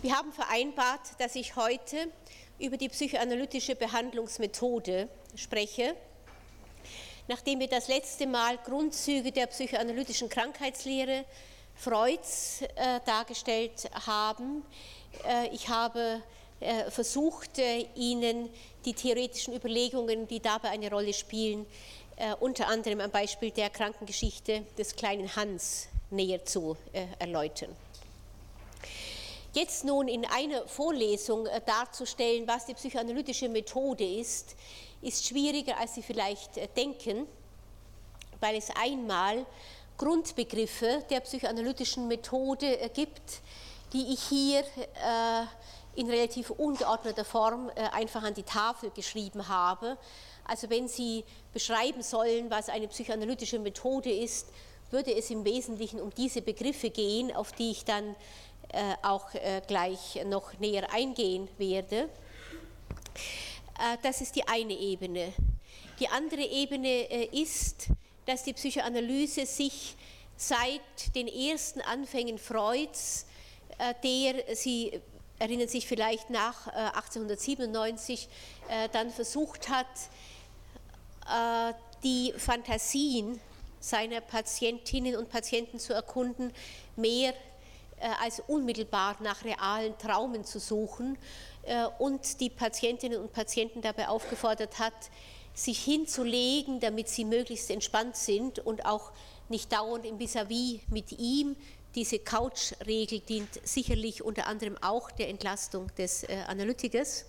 Wir haben vereinbart, dass ich heute über die psychoanalytische Behandlungsmethode spreche. Nachdem wir das letzte Mal Grundzüge der psychoanalytischen Krankheitslehre Freuds äh, dargestellt haben, äh, ich habe äh, versucht, äh, Ihnen die theoretischen Überlegungen, die dabei eine Rolle spielen, äh, unter anderem am Beispiel der Krankengeschichte des kleinen Hans näher zu erläutern. Jetzt nun in einer Vorlesung darzustellen, was die psychoanalytische Methode ist, ist schwieriger, als Sie vielleicht denken, weil es einmal Grundbegriffe der psychoanalytischen Methode gibt, die ich hier in relativ ungeordneter Form einfach an die Tafel geschrieben habe, also wenn Sie beschreiben sollen, was eine psychoanalytische Methode ist, würde es im Wesentlichen um diese Begriffe gehen, auf die ich dann äh, auch äh, gleich noch näher eingehen werde. Äh, das ist die eine Ebene. Die andere Ebene äh, ist, dass die Psychoanalyse sich seit den ersten Anfängen Freuds, äh, der Sie erinnern sich vielleicht nach 1897, äh, dann versucht hat, äh, die Fantasien seiner Patientinnen und Patienten zu erkunden, mehr äh, als unmittelbar nach realen Traumen zu suchen äh, und die Patientinnen und Patienten dabei aufgefordert hat, sich hinzulegen, damit sie möglichst entspannt sind und auch nicht dauernd im Vis-à-vis -vis mit ihm. Diese Couch-Regel dient sicherlich unter anderem auch der Entlastung des Analytikers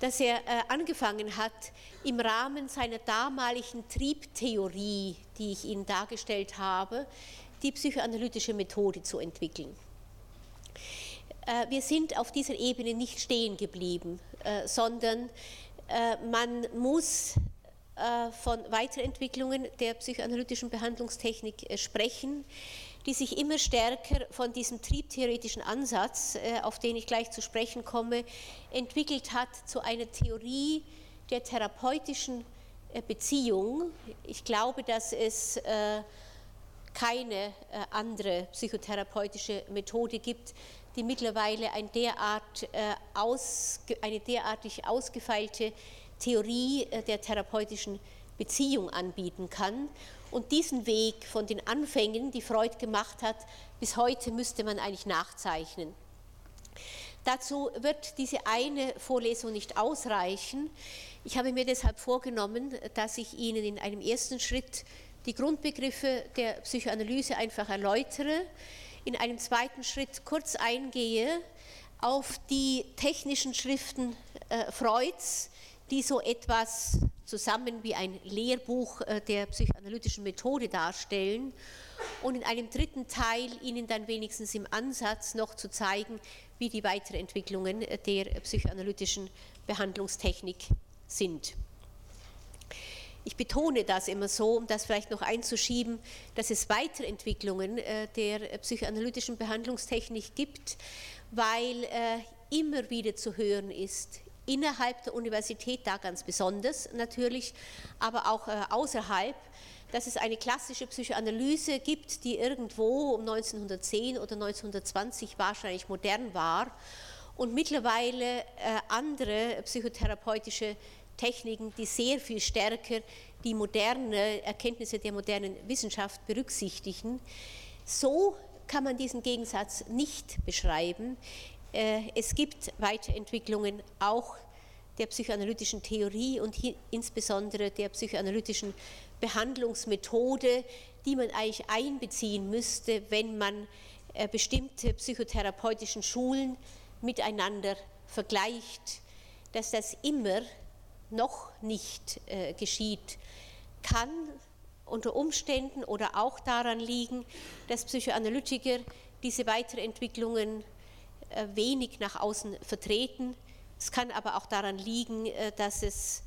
dass er äh, angefangen hat, im Rahmen seiner damaligen Triebtheorie, die ich Ihnen dargestellt habe, die psychoanalytische Methode zu entwickeln. Äh, wir sind auf dieser Ebene nicht stehen geblieben, äh, sondern man muss von Weiterentwicklungen der psychoanalytischen Behandlungstechnik sprechen die sich immer stärker von diesem triebtheoretischen Ansatz, äh, auf den ich gleich zu sprechen komme, entwickelt hat zu einer Theorie der therapeutischen äh, Beziehung. Ich glaube, dass es äh, keine andere psychotherapeutische Methode gibt, die mittlerweile ein derart, eine derartig ausgefeilte Theorie der therapeutischen Beziehung anbieten kann. Und diesen Weg von den Anfängen, die Freud gemacht hat, bis heute müsste man eigentlich nachzeichnen. Dazu wird diese eine Vorlesung nicht ausreichen. Ich habe mir deshalb vorgenommen, dass ich Ihnen in einem ersten Schritt die Grundbegriffe der Psychoanalyse einfach erläutere, in einem zweiten Schritt kurz eingehe auf die technischen Schriften äh, Freuds, die so etwas zusammen wie ein Lehrbuch äh, der psychoanalytischen Methode darstellen und in einem dritten Teil Ihnen dann wenigstens im Ansatz noch zu zeigen, wie die Weiterentwicklungen äh, der psychoanalytischen Behandlungstechnik sind. Ich betone das immer so, um das vielleicht noch einzuschieben, dass es Weiterentwicklungen äh, der psychoanalytischen Behandlungstechnik gibt, weil immer wieder zu hören ist, innerhalb der Universität da ganz besonders natürlich, aber auch äh, außerhalb, dass es eine klassische Psychoanalyse gibt, die irgendwo um 1910 oder 1920 wahrscheinlich modern war und mittlerweile äh, andere psychotherapeutische Techniken, die sehr viel stärker die moderne Erkenntnisse der modernen Wissenschaft berücksichtigen. So kann man diesen Gegensatz nicht beschreiben. Äh, es gibt Weiterentwicklungen auch der psychoanalytischen Theorie und insbesondere der psychoanalytischen Behandlungsmethode, die man eigentlich einbeziehen müsste, wenn man äh, bestimmte psychotherapeutischen Schulen miteinander vergleicht, dass das immer noch nicht äh, geschieht, kann unter Umständen oder auch daran liegen, dass Psychoanalytiker diese Weiterentwicklungen äh, wenig nach außen vertreten. Es kann aber auch daran liegen, äh, dass es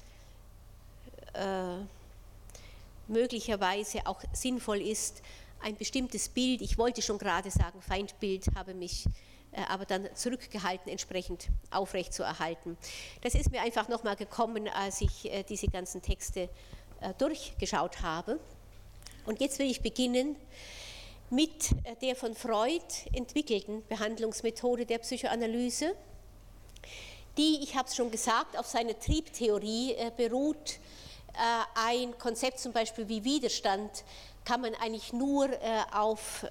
äh, möglicherweise auch sinnvoll ist, ein bestimmtes Bild, ich wollte schon gerade sagen Feindbild, habe mich aber dann zurückgehalten, entsprechend aufrechtzuerhalten. Das ist mir einfach nochmal gekommen, als ich diese ganzen Texte durchgeschaut habe. Und jetzt will ich beginnen mit der von Freud entwickelten Behandlungsmethode der Psychoanalyse, die, ich habe es schon gesagt, auf seiner Triebtheorie beruht. Ein Konzept zum Beispiel wie Widerstand kann man eigentlich nur auf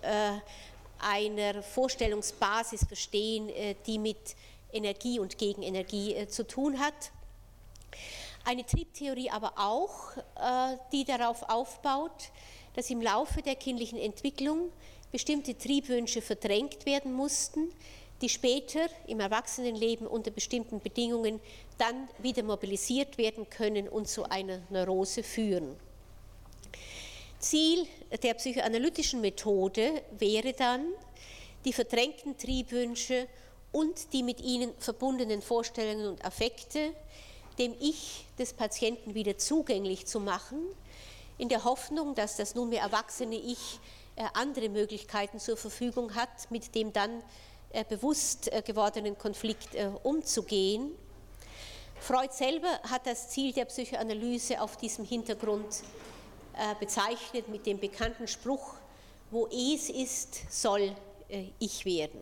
einer Vorstellungsbasis verstehen, die mit Energie und Gegenenergie zu tun hat. Eine Triebtheorie aber auch, äh, die darauf aufbaut, dass im Laufe der kindlichen Entwicklung bestimmte Triebwünsche verdrängt werden mussten, die später im Erwachsenenleben unter bestimmten Bedingungen dann wieder mobilisiert werden können und zu einer Neurose führen. Ziel der psychoanalytischen Methode wäre dann, die verdrängten Triebwünsche und die mit ihnen verbundenen Vorstellungen und Affekte dem Ich des Patienten wieder zugänglich zu machen, in der Hoffnung, dass das nunmehr erwachsene Ich äh, andere Möglichkeiten zur Verfügung hat, mit dem dann äh, bewusst äh, gewordenen Konflikt umzugehen. Freud selber hat das Ziel der Psychoanalyse auf diesem Hintergrund bezeichnet mit dem bekannten Spruch, wo es ist, soll ich werden.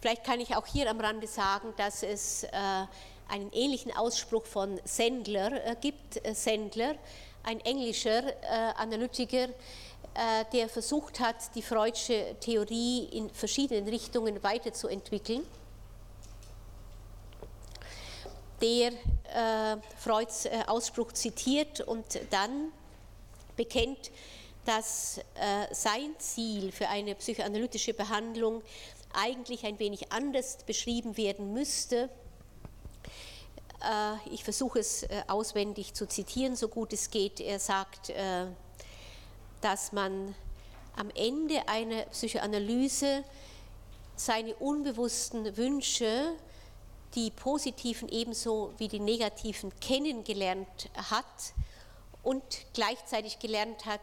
Vielleicht kann ich auch hier am Rande sagen, dass es einen ähnlichen Ausspruch von Sandler äh, gibt. Äh, Sandler, ein englischer äh, Analytiker, der versucht hat, die Freudsche Theorie in verschiedenen Richtungen weiterzuentwickeln, der Freuds Ausspruch zitiert und dann bekennt, dass sein Ziel für eine psychoanalytische Behandlung eigentlich ein wenig anders beschrieben werden müsste äh, ich versuche es äh, auswendig zu zitieren, so gut es geht. Er sagt, äh, dass man am Ende einer Psychoanalyse seine unbewussten Wünsche, die positiven ebenso wie die negativen, kennengelernt hat und gleichzeitig gelernt hat,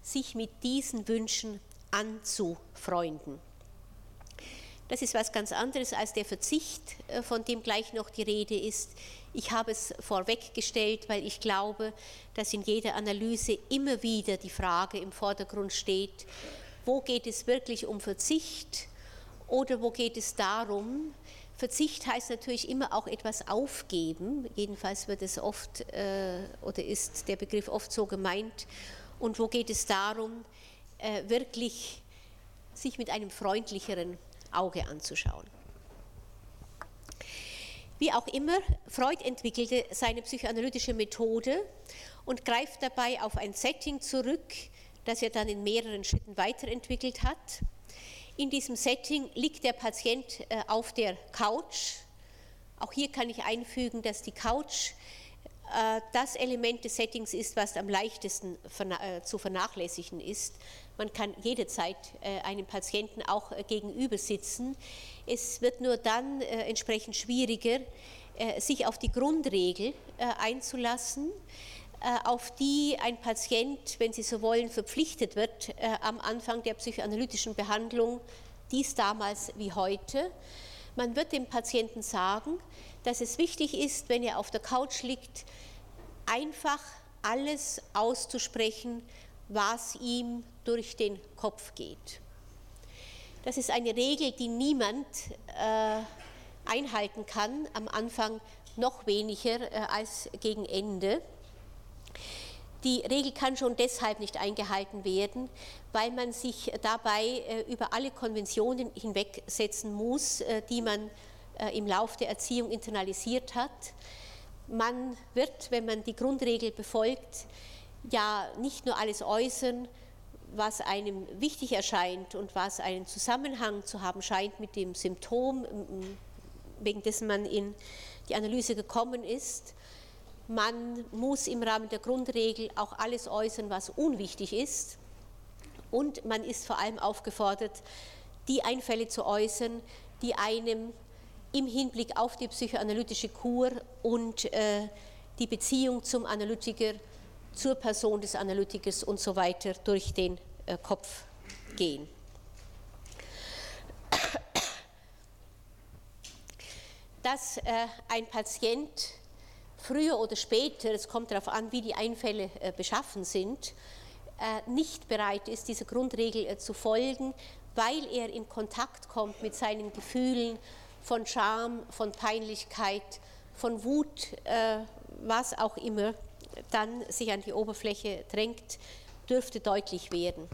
sich mit diesen Wünschen anzufreunden. Das ist was ganz anderes als der Verzicht, äh, von dem gleich noch die Rede ist. Ich habe es vorweggestellt, weil ich glaube, dass in jeder Analyse immer wieder die Frage im Vordergrund steht, wo geht es wirklich um Verzicht oder wo geht es darum, Verzicht heißt natürlich immer auch etwas aufgeben, jedenfalls wird es oft äh, oder ist der Begriff oft so gemeint. Und wo geht es darum, äh, wirklich sich mit einem freundlicheren Auge anzuschauen. Wie auch immer, Freud entwickelte seine psychoanalytische Methode und greift dabei auf ein Setting zurück, das er dann in mehreren Schritten weiterentwickelt hat. In diesem Setting liegt der Patient äh, auf der Couch. Auch hier kann ich einfügen, dass die Couch äh, das Element des Settings ist, was am leichtesten äh, zu vernachlässigen ist. Man kann jederzeit einem Patienten auch gegenüber sitzen. Es wird nur dann entsprechend schwieriger, sich auf die Grundregel einzulassen, auf die ein Patient, wenn Sie so wollen, verpflichtet wird am Anfang der psychoanalytischen Behandlung, dies damals wie heute. Man wird dem Patienten sagen, dass es wichtig ist, wenn er auf der Couch liegt, einfach alles auszusprechen, was ihm durch den Kopf geht. Das ist eine Regel, die niemand äh, einhalten kann, am Anfang noch weniger äh, als gegen Ende. Die Regel kann schon deshalb nicht eingehalten werden, weil man sich dabei äh, über alle Konventionen hinwegsetzen muss, äh, die man äh, im Lauf der Erziehung internalisiert hat. Man wird, wenn man die Grundregel befolgt, ja nicht nur alles äußern, was einem wichtig erscheint und was einen Zusammenhang zu haben scheint mit dem Symptom, wegen dessen man in die Analyse gekommen ist. Man muss im Rahmen der Grundregel auch alles äußern, was unwichtig ist. Und man ist vor allem aufgefordert, die Einfälle zu äußern, die einem im Hinblick auf die psychoanalytische Kur und äh, die Beziehung zum Analytiker zur Person des Analytikers und so weiter durch den äh, Kopf gehen. Dass äh, ein Patient früher oder später, es kommt darauf an, wie die Einfälle äh, beschaffen sind, nicht bereit ist, dieser Grundregel zu folgen, weil er in Kontakt kommt mit seinen Gefühlen von Scham, von Peinlichkeit, von Wut, was auch immer dann sich an die Oberfläche drängt, dürfte deutlich werden.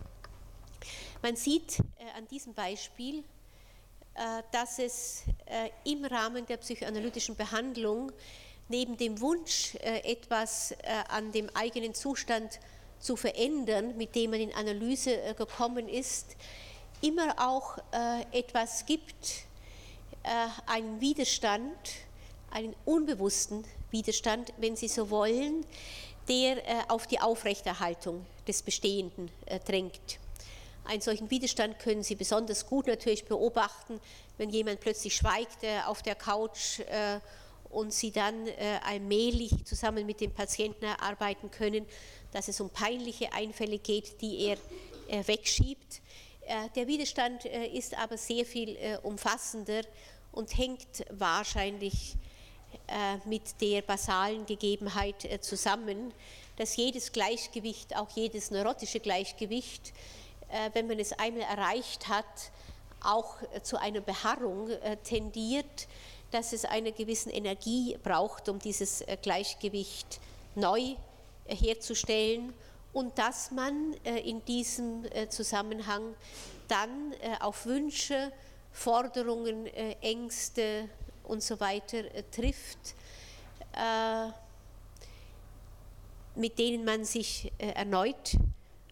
Man sieht an diesem Beispiel, dass es im Rahmen der psychoanalytischen Behandlung neben dem Wunsch, äh, etwas äh, an dem eigenen Zustand zu verändern, mit dem man in Analyse äh, gekommen ist, immer auch etwas gibt, einen Widerstand, einen unbewussten Widerstand, wenn Sie so wollen, der auf die Aufrechterhaltung des Bestehenden drängt. Einen solchen Widerstand können Sie besonders gut natürlich beobachten, wenn jemand plötzlich schweigt auf der Couch und sie dann äh, allmählich zusammen mit dem Patienten erarbeiten können, dass es um peinliche Einfälle geht, die er äh, wegschiebt. Äh, der Widerstand äh, ist aber sehr viel äh, umfassender und hängt wahrscheinlich äh, mit der basalen Gegebenheit zusammen, dass jedes Gleichgewicht, auch jedes neurotische Gleichgewicht, wenn man es einmal erreicht hat, auch zu einer Beharrung tendiert dass es eine gewisse Energie braucht, um dieses äh, Gleichgewicht neu äh, herzustellen. Und dass man äh, in diesem Zusammenhang dann auf Wünsche, Forderungen, Ängste und so weiter trifft, mit denen man sich erneut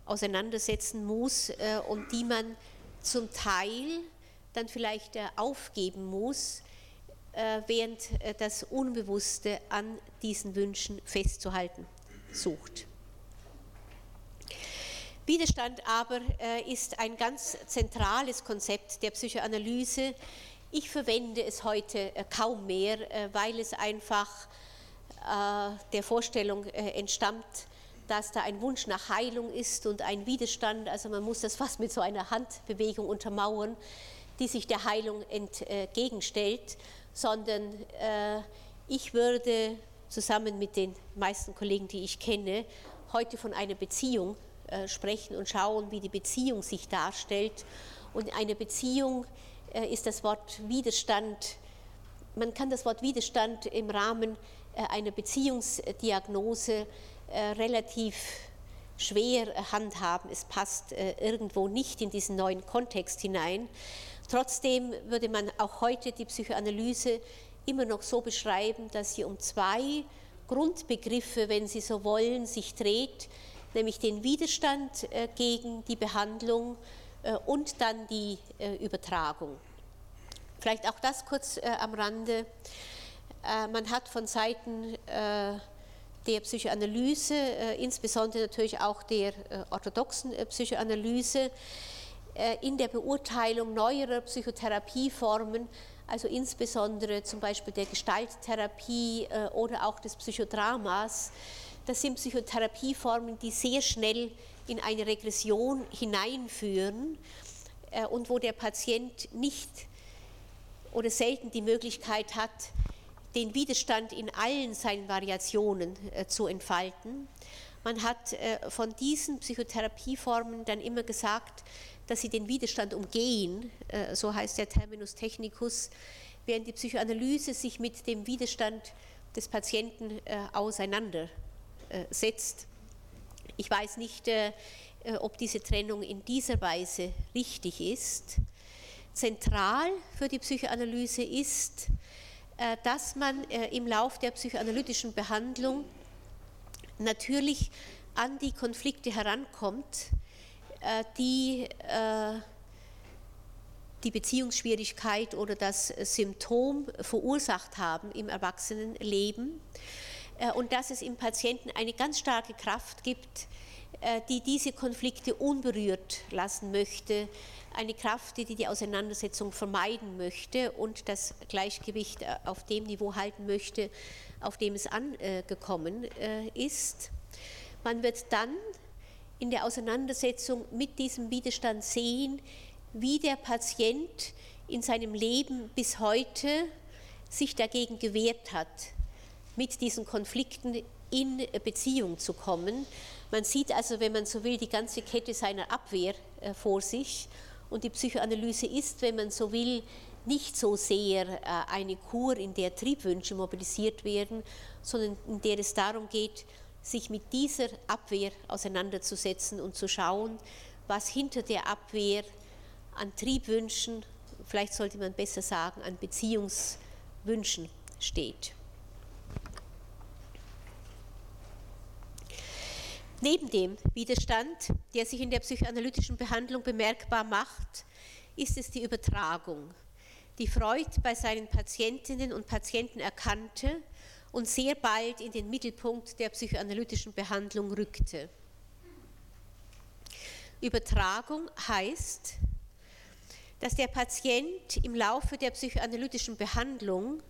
auseinandersetzen muss und die man zum Teil dann vielleicht aufgeben muss, während äh, das Unbewusste an diesen Wünschen festzuhalten sucht. Widerstand aber äh, ist ein ganz zentrales Konzept der Psychoanalyse. Ich verwende es heute kaum mehr, weil es einfach der Vorstellung entstammt, dass da ein Wunsch nach Heilung ist und ein Widerstand. Also man muss das fast mit so einer Handbewegung untermauern, die sich der Heilung entgegenstellt sondern äh, ich würde zusammen mit den meisten Kollegen, die ich kenne, heute von einer Beziehung äh, sprechen und schauen, wie die Beziehung sich darstellt. Und eine Beziehung äh, ist das Wort Widerstand. Man kann das Wort Widerstand im Rahmen äh, einer Beziehungsdiagnose äh, relativ schwer handhaben. Es passt äh, irgendwo nicht in diesen neuen Kontext hinein. Trotzdem würde man auch heute die Psychoanalyse immer noch so beschreiben, dass sie um zwei Grundbegriffe, wenn Sie so wollen, sich dreht, nämlich den Widerstand äh, gegen die Behandlung äh, und dann die äh, Übertragung. Vielleicht auch das kurz am Rande. Man hat von Seiten der Psychoanalyse, insbesondere natürlich auch der orthodoxen Psychoanalyse, in der Beurteilung neuerer Psychotherapieformen, also insbesondere zum Beispiel der Gestalttherapie äh, oder auch des Psychodramas. Das sind Psychotherapieformen, die sehr schnell in eine Regression hineinführen äh, und wo der Patient nicht oder selten die Möglichkeit hat, den Widerstand in allen seinen Variationen zu entfalten. Man hat von diesen Psychotherapieformen dann immer gesagt, dass sie den Widerstand umgehen, äh, so heißt der Terminus technicus, während die Psychoanalyse sich mit dem Widerstand des Patienten äh, auseinandersetzt. Ich weiß nicht, äh, ob diese Trennung in dieser Weise richtig ist. Zentral für die Psychoanalyse ist, dass man im Lauf der psychoanalytischen Behandlung natürlich an die Konflikte herankommt, äh, die äh, die Beziehungsschwierigkeit oder das Symptom verursacht haben im Erwachsenenleben äh, und dass es im Patienten eine ganz starke Kraft gibt, die diese Konflikte unberührt lassen möchte, eine Kraft, die die Auseinandersetzung vermeiden möchte und das Gleichgewicht auf dem Niveau halten möchte, auf dem es angekommen ist. Man wird dann in der Auseinandersetzung mit diesem Widerstand sehen, wie der Patient in seinem Leben bis heute sich dagegen gewehrt hat, mit diesen Konflikten in Beziehung zu kommen. Man sieht also, wenn man so will, die ganze Kette seiner Abwehr äh, vor sich. Und die Psychoanalyse ist, wenn man so will, nicht so sehr äh, eine Kur, in der Triebwünsche mobilisiert werden, sondern in der es darum geht, sich mit dieser Abwehr auseinanderzusetzen und zu schauen, was hinter der Abwehr an Triebwünschen, vielleicht sollte man besser sagen, an Beziehungswünschen steht. Neben dem Widerstand, der sich in der psychoanalytischen Behandlung bemerkbar macht, ist es die Übertragung, die Freud bei seinen Patientinnen und Patienten erkannte und sehr bald in den Mittelpunkt der psychoanalytischen Behandlung rückte. Übertragung heißt, dass der Patient im Laufe der psychoanalytischen Behandlung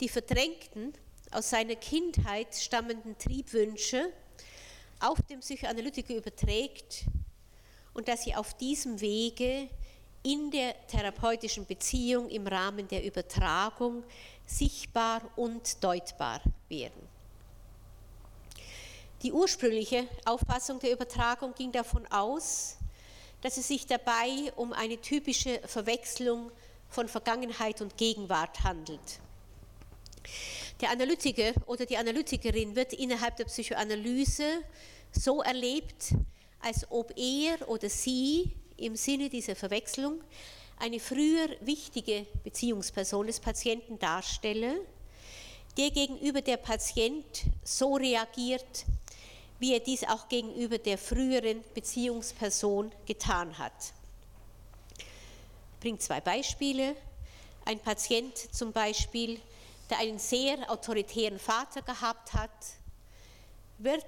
die verdrängten, aus seiner Kindheit stammenden Triebwünsche auf den Psychoanalytiker überträgt und dass sie auf diesem Wege in der therapeutischen Beziehung im Rahmen der Übertragung sichtbar und deutbar werden. Die ursprüngliche Auffassung der Übertragung ging davon aus, dass es sich dabei um eine typische Verwechslung von Vergangenheit und Gegenwart handelt. Der Analytiker oder die Analytikerin wird innerhalb der Psychoanalyse so erlebt, als ob er oder sie im Sinne dieser Verwechslung eine früher wichtige Beziehungsperson des Patienten darstelle, der gegenüber der Patient so reagiert, wie er dies auch gegenüber der früheren Beziehungsperson getan hat. Ich bringe zwei Beispiele. Ein Patient zum Beispiel, der einen sehr autoritären Vater gehabt hat, wird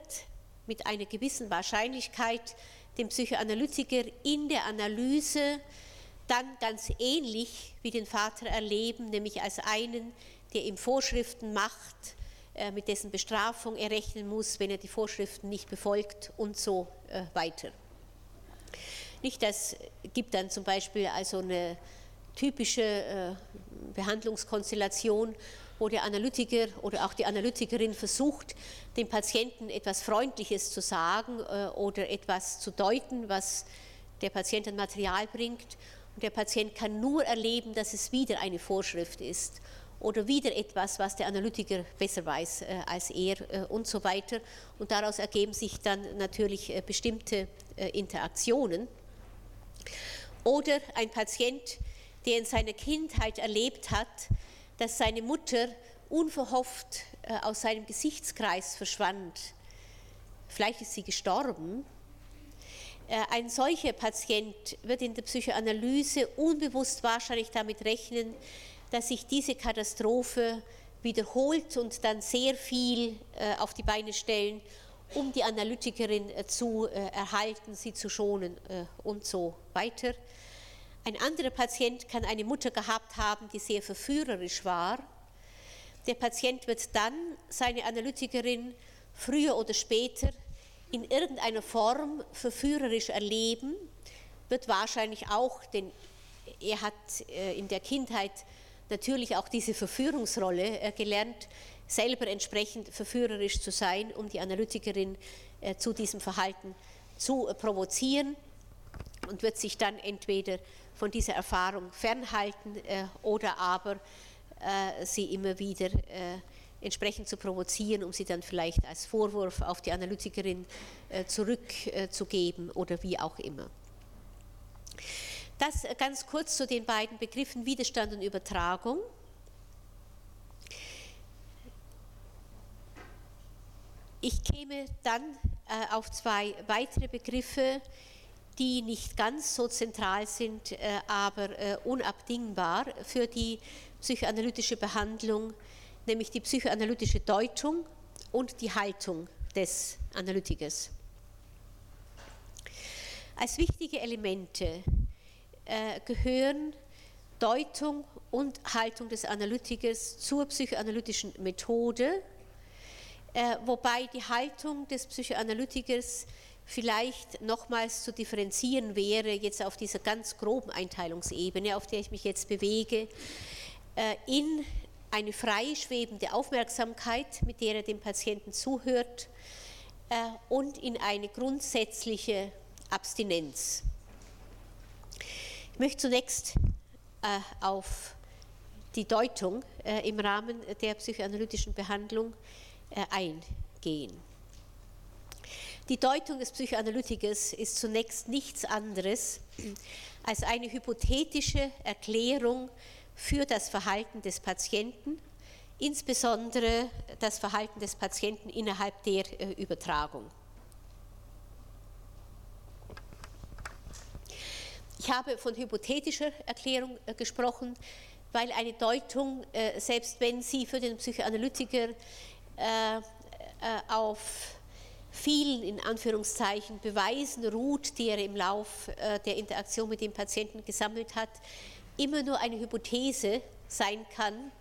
mit einer gewissen Wahrscheinlichkeit den Psychoanalytiker in der Analyse dann ganz ähnlich wie den Vater erleben, nämlich als einen, der ihm Vorschriften macht, äh, mit dessen Bestrafung er rechnen muss, wenn er die Vorschriften nicht befolgt und so äh, weiter. Nicht, das gibt dann zum Beispiel also eine typische äh, Behandlungskonstellation, wo der Analytiker oder auch die Analytikerin versucht, dem Patienten etwas Freundliches zu sagen äh, oder etwas zu deuten, was der Patient an Material bringt. Und der Patient kann nur erleben, dass es wieder eine Vorschrift ist oder wieder etwas, was der Analytiker besser weiß äh, als er äh, und so weiter. Und daraus ergeben sich dann natürlich bestimmte Interaktionen. Oder ein Patient, der in seiner Kindheit erlebt hat, dass seine Mutter unverhofft äh, aus seinem Gesichtskreis verschwand. Vielleicht ist sie gestorben. Äh, ein solcher Patient wird in der Psychoanalyse unbewusst wahrscheinlich damit rechnen, dass sich diese Katastrophe wiederholt und dann sehr viel äh, auf die Beine stellen, um die Analytikerin zu erhalten, sie zu schonen und so weiter. Ein anderer Patient kann eine Mutter gehabt haben, die sehr verführerisch war. Der Patient wird dann seine Analytikerin früher oder später in irgendeiner Form verführerisch erleben, wird wahrscheinlich auch, denn er hat äh, in der Kindheit natürlich auch diese Verführungsrolle äh, gelernt, selber entsprechend verführerisch zu sein, um die Analytikerin äh, zu diesem Verhalten zu provozieren und wird sich dann entweder von dieser Erfahrung fernhalten äh, oder aber äh, sie immer wieder äh, entsprechend zu provozieren, um sie dann vielleicht als Vorwurf auf die Analytikerin zurückzugeben oder wie auch immer. Das ganz kurz zu den beiden Begriffen Widerstand und Übertragung. Ich käme dann auf zwei weitere Begriffe, die nicht ganz so zentral sind, äh, aber äh, unabdingbar für die psychoanalytische Behandlung, nämlich die psychoanalytische Deutung und die Haltung des Analytikers. Als wichtige Elemente äh, gehören Deutung und Haltung des Analytikers zur psychoanalytischen Methode, wobei die Haltung des Psychoanalytikers vielleicht nochmals zu differenzieren wäre, jetzt auf dieser ganz groben Einteilungsebene, auf der ich mich jetzt bewege, äh, in eine freischwebende Aufmerksamkeit, mit der er dem Patienten zuhört, und in eine grundsätzliche Abstinenz. Ich möchte zunächst auf die Deutung im Rahmen der psychoanalytischen Behandlung eingehen. Die Deutung des Psychoanalytikers ist zunächst nichts anderes als eine hypothetische Erklärung für das Verhalten des Patienten, insbesondere das Verhalten des Patienten innerhalb der äh, Übertragung. Ich habe von hypothetischer Erklärung äh, gesprochen, weil eine Deutung, äh, selbst wenn sie für den Psychoanalytiker auf vielen in Anführungszeichen Beweisen ruht, die er im Lauf äh, der Interaktion mit dem Patienten gesammelt hat, immer nur eine Hypothese sein kann.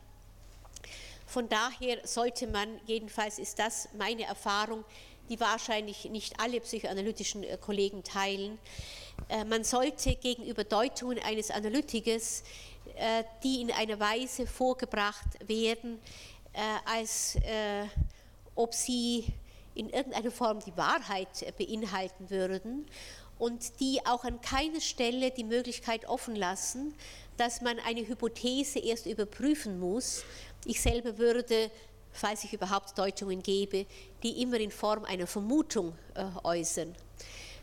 Von daher sollte man, jedenfalls ist das meine Erfahrung, die wahrscheinlich nicht alle psychoanalytischen äh, Kollegen teilen, äh, man sollte gegenüber Deutungen eines Analytikers, die in einer Weise vorgebracht werden, als ob sie in irgendeiner Form die Wahrheit äh, beinhalten würden und die auch an keiner Stelle die Möglichkeit offen lassen, dass man eine Hypothese erst überprüfen muss. Ich selber würde, falls ich überhaupt Deutungen gebe, die immer in Form einer Vermutung äh, äußern.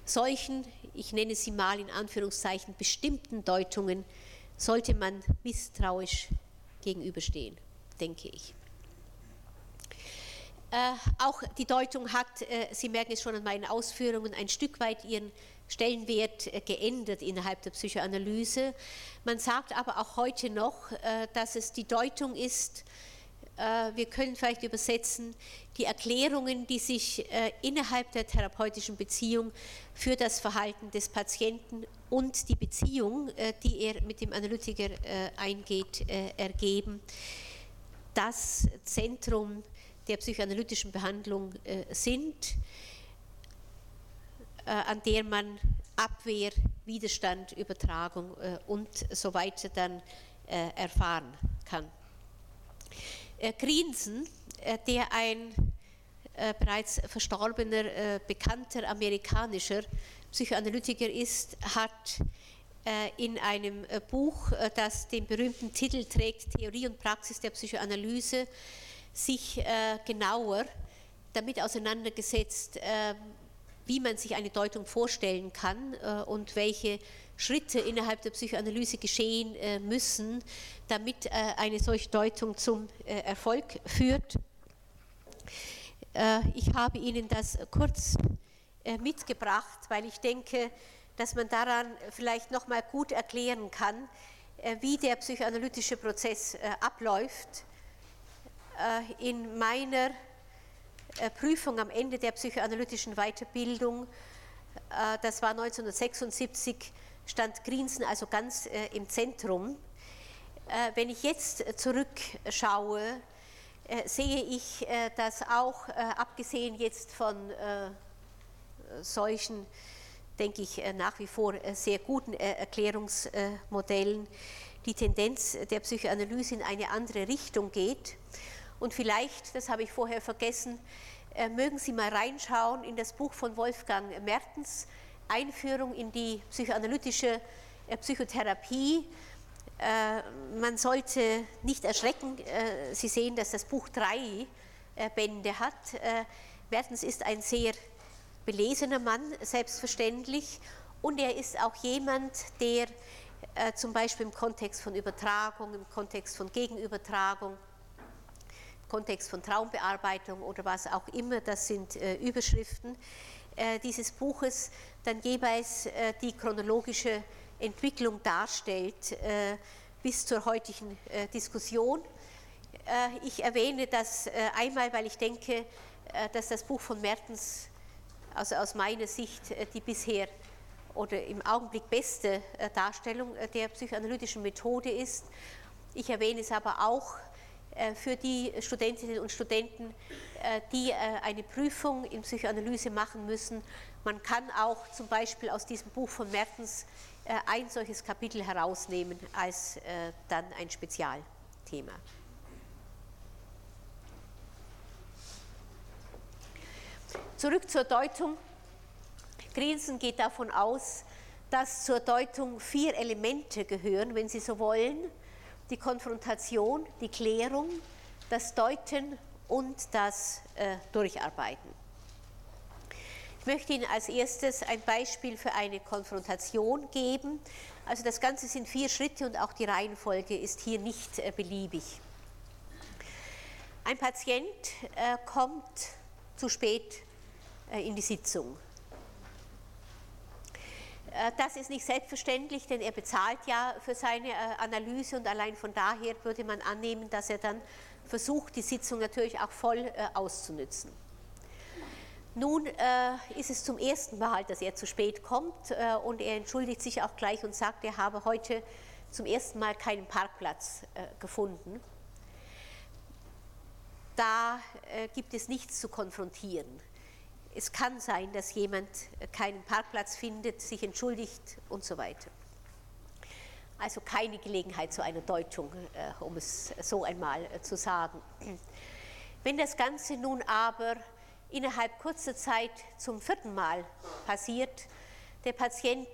Solchen, ich nenne sie mal in Anführungszeichen, bestimmten Deutungen sollte man misstrauisch gegenüberstehen, denke ich. Äh, auch die Deutung hat, äh, Sie merken es schon an meinen Ausführungen, ein Stück weit ihren Stellenwert äh, geändert innerhalb der Psychoanalyse. Man sagt aber auch heute noch, dass es die Deutung ist, wir können vielleicht übersetzen, die Erklärungen, die sich innerhalb der therapeutischen Beziehung für das Verhalten des Patienten und die Beziehung, die er mit dem Analytiker eingeht, ergeben. Das Zentrum der psychoanalytischen Behandlung äh, sind, äh, an der man Abwehr, Widerstand, Übertragung äh, und so weiter dann erfahren kann. Grinsen, der ein bereits verstorbener, bekannter amerikanischer Psychoanalytiker ist, hat in einem Buch, das den berühmten Titel trägt, Theorie und Praxis der Psychoanalyse, sich äh, genauer damit auseinandergesetzt, äh, wie man sich eine Deutung vorstellen kann äh, und welche Schritte innerhalb der Psychoanalyse geschehen äh, müssen, damit äh, eine solche Deutung zum äh, Erfolg führt. ich habe Ihnen das kurz mitgebracht, weil ich denke, dass man daran vielleicht noch mal gut erklären kann, wie der psychoanalytische Prozess abläuft in meiner äh, Prüfung am Ende der psychoanalytischen Weiterbildung, äh, das war 1976, stand Grinsen also ganz im Zentrum. Wenn ich jetzt zurückschaue, sehe ich, dass auch abgesehen jetzt von solchen, denke ich, nach wie vor sehr guten Erklärungsmodellen, die Tendenz der Psychoanalyse in eine andere Richtung geht. Und vielleicht, das habe ich vorher vergessen, äh, mögen Sie mal reinschauen in das Buch von Wolfgang Mertens, Einführung in die psychoanalytische äh, Psychotherapie. Äh, man sollte nicht erschrecken, Sie sehen, dass das Buch drei Bände hat. Mertens ist ein sehr belesener Mann, selbstverständlich, und er ist auch jemand, der zum Beispiel im Kontext von Übertragung, im Kontext von Gegenübertragung, Kontext von Traumbearbeitung oder was auch immer, das sind äh, Überschriften äh, dieses Buches, dann jeweils äh, die chronologische Entwicklung darstellt äh, bis zur heutigen äh, Diskussion. Äh, ich erwähne das einmal, weil ich denke, dass das Buch von Mertens, also aus meiner Sicht, die bisher oder im Augenblick beste Darstellung der psychoanalytischen Methode ist. Ich erwähne es aber auch für die Studentinnen und Studenten, äh, die äh, eine Prüfung in Psychoanalyse machen müssen. Man kann auch zum Beispiel aus diesem Buch von Mertens ein solches Kapitel herausnehmen als dann ein Spezialthema. Zurück zur Deutung. Grinsen geht davon aus, dass zur Deutung vier Elemente gehören, wenn Sie so wollen. Die Konfrontation, die Klärung, das Deuten und das äh, Durcharbeiten. Ich möchte Ihnen als erstes ein Beispiel für eine Konfrontation geben. Also das Ganze sind vier Schritte und auch die Reihenfolge ist hier nicht äh, beliebig. Ein Patient äh, kommt zu spät äh, in die Sitzung. Äh, das ist nicht selbstverständlich, denn er bezahlt ja für seine äh, Analyse und allein von daher würde man annehmen, dass er dann versucht, die Sitzung natürlich auch voll auszunützen. Nun ist es zum ersten Mal, dass er zu spät kommt und er entschuldigt sich auch gleich und sagt, er habe heute zum ersten Mal keinen Parkplatz gefunden da äh, gibt es nichts zu konfrontieren. Es kann sein, dass jemand keinen Parkplatz findet, sich entschuldigt und so weiter. Also keine Gelegenheit zu einer Deutung, äh, um es so einmal äh, zu sagen. Wenn das Ganze nun aber innerhalb kurzer Zeit zum vierten Mal passiert, der Patient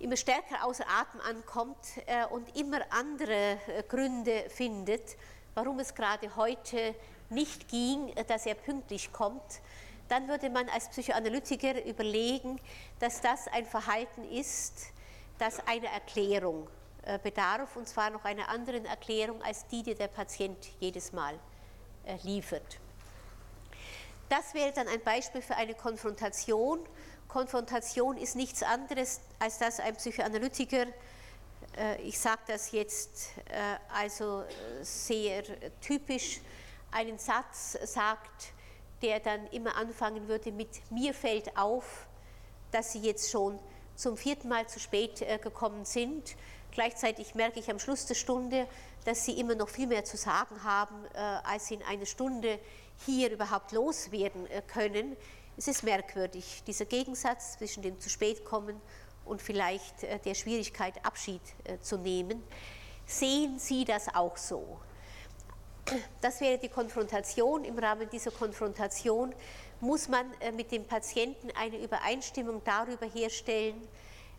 immer stärker außer Atem ankommt äh, und immer andere Gründe findet, warum es gerade heute nicht ging, dass er pünktlich kommt, dann würde man als Psychoanalytiker überlegen, dass das ein Verhalten ist, das einer Erklärung äh, bedarf, und zwar noch einer anderen Erklärung als die, die der Patient jedes Mal äh, liefert. Das wäre dann ein Beispiel für eine Konfrontation. Konfrontation ist nichts anderes, als dass ein Psychoanalytiker, äh, ich sage das jetzt also sehr typisch, einen Satz sagt, der dann immer anfangen würde mit mir fällt auf, dass Sie jetzt schon zum vierten Mal zu spät äh, gekommen sind. Gleichzeitig merke ich am Schluss der Stunde, dass Sie immer noch viel mehr zu sagen haben, äh, als Sie in einer Stunde hier überhaupt loswerden äh, können. Es ist merkwürdig, dieser Gegensatz zwischen dem zu spät kommen und vielleicht der Schwierigkeit, Abschied zu nehmen. Sehen Sie das auch so? Das wäre die Konfrontation. Im Rahmen dieser Konfrontation muss man äh, mit dem Patienten eine Übereinstimmung darüber herstellen,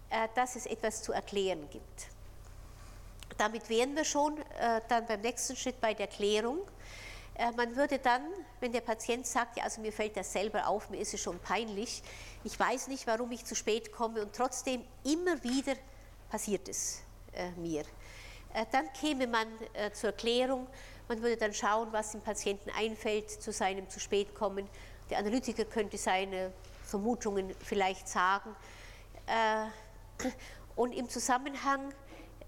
äh, dass es etwas zu erklären gibt. Damit wären wir schon äh, dann beim nächsten Schritt bei der Klärung. Man würde dann, wenn der Patient sagt, ja, also mir fällt das selber auf, mir ist es schon peinlich, ich weiß nicht, warum ich zu spät komme und trotzdem immer wieder passiert es mir. Dann käme man zur Klärung man würde dann schauen, was dem Patienten einfällt zu seinem zu spät kommen. Der Analytiker könnte seine Vermutungen vielleicht sagen. Äh, und im Zusammenhang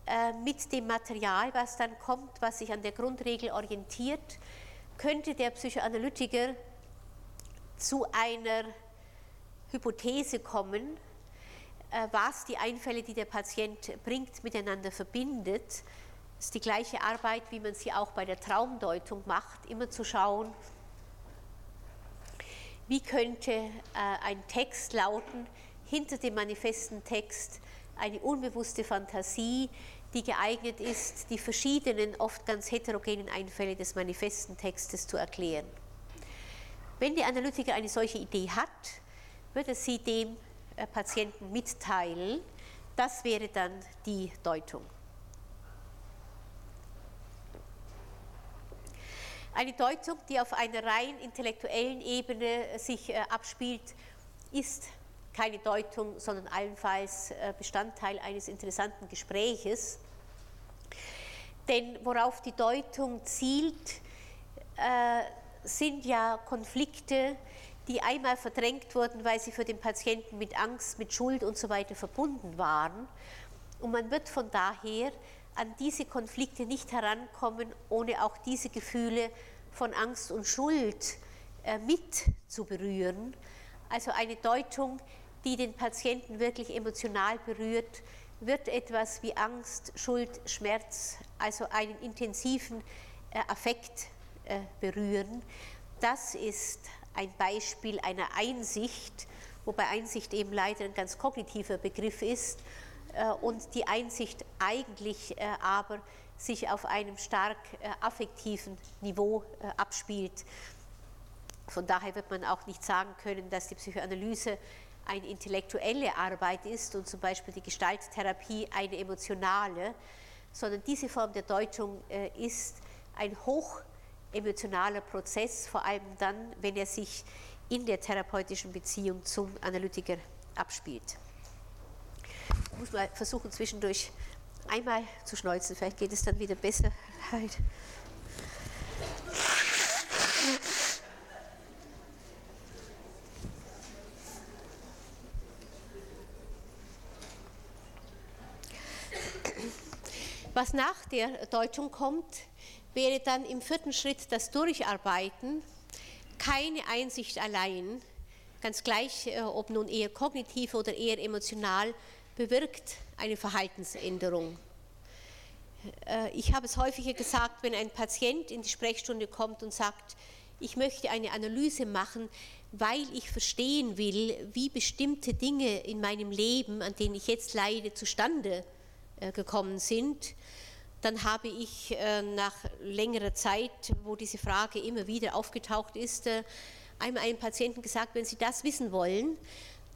äh, mit dem Material, was dann kommt, was sich an der Grundregel orientiert, könnte der Psychoanalytiker zu einer Hypothese kommen, äh, was die Einfälle, die der Patient bringt, miteinander verbindet ist die gleiche Arbeit, wie man sie auch bei der Traumdeutung macht, immer zu schauen, wie könnte äh, ein Text lauten, hinter dem manifesten Text eine unbewusste Fantasie, die geeignet ist, die verschiedenen, oft ganz heterogenen Einfälle des manifesten Textes zu erklären. Wenn der Analytiker eine solche Idee hat, würde sie dem äh, Patienten mitteilen. Das wäre dann die Deutung. Eine Deutung, die auf einer rein intellektuellen Ebene äh, sich äh, abspielt, ist keine Deutung, sondern allenfalls äh, Bestandteil eines interessanten Gespräches. Denn worauf die Deutung zielt, sind ja Konflikte, die einmal verdrängt wurden, weil sie für den Patienten mit Angst, mit Schuld und so weiter verbunden waren. Und man wird von daher an diese Konflikte nicht herankommen, ohne auch diese Gefühle von Angst und Schuld äh, mit zu berühren. Also eine Deutung, die den Patienten wirklich emotional berührt, wird etwas wie Angst, Schuld, Schmerz, also einen intensiven äh, Affekt äh, berühren. Das ist ein Beispiel einer Einsicht, wobei Einsicht eben leider ein ganz kognitiver Begriff ist und die Einsicht eigentlich äh, aber sich auf einem stark äh, affektiven Niveau abspielt. Von daher wird man auch nicht sagen können, dass die Psychoanalyse eine intellektuelle Arbeit ist und zum Beispiel die Gestalttherapie eine emotionale, sondern diese Form der Deutung äh, ist ein hochemotionaler Prozess, vor allem dann, wenn er sich in der therapeutischen Beziehung zum Analytiker abspielt. Muss mal versuchen, zwischendurch einmal zu schneuzen, vielleicht geht es dann wieder besser. Was nach der Deutung kommt, wäre dann im vierten Schritt das Durcharbeiten, keine Einsicht allein, ganz gleich, äh, ob nun eher kognitiv oder eher emotional, bewirkt eine Verhaltensänderung. Äh, ich habe es häufiger gesagt, wenn ein Patient in die Sprechstunde kommt und sagt, ich möchte eine Analyse machen, weil ich verstehen will, wie bestimmte Dinge in meinem Leben, an denen ich jetzt leide, zustande äh, gekommen sind, dann habe ich äh, nach längerer Zeit, wo diese Frage immer wieder aufgetaucht ist, einmal einem Patienten gesagt, wenn Sie das wissen wollen,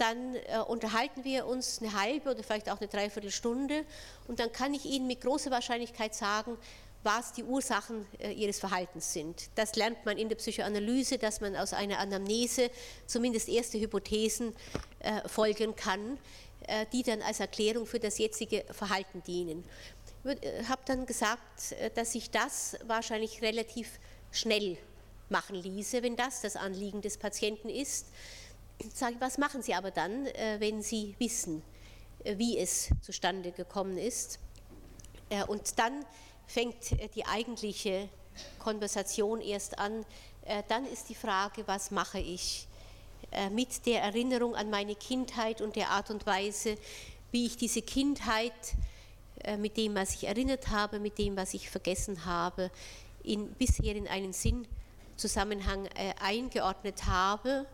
dann unterhalten wir uns eine halbe oder vielleicht auch eine Dreiviertelstunde und dann kann ich Ihnen mit großer Wahrscheinlichkeit sagen, was die Ursachen ihres Verhaltens sind. Das lernt man in der Psychoanalyse, dass man aus einer Anamnese zumindest erste Hypothesen folgen kann. Äh, die dann als Erklärung für das jetzige Verhalten dienen. Ich äh, habe dann gesagt, äh, dass sich das wahrscheinlich relativ schnell machen ließe, wenn das das Anliegen des Patienten ist. Ich sage, was machen Sie aber dann, wenn Sie wissen, wie es zustande gekommen ist? Und dann fängt die eigentliche Konversation erst an. Dann ist die Frage, was mache ich? Äh, mit der Erinnerung an meine Kindheit und der Art und Weise, wie ich diese Kindheit äh, mit dem, was ich erinnert habe, mit dem, was ich vergessen habe, in, bisher in einen Sinnzusammenhang äh, eingeordnet habe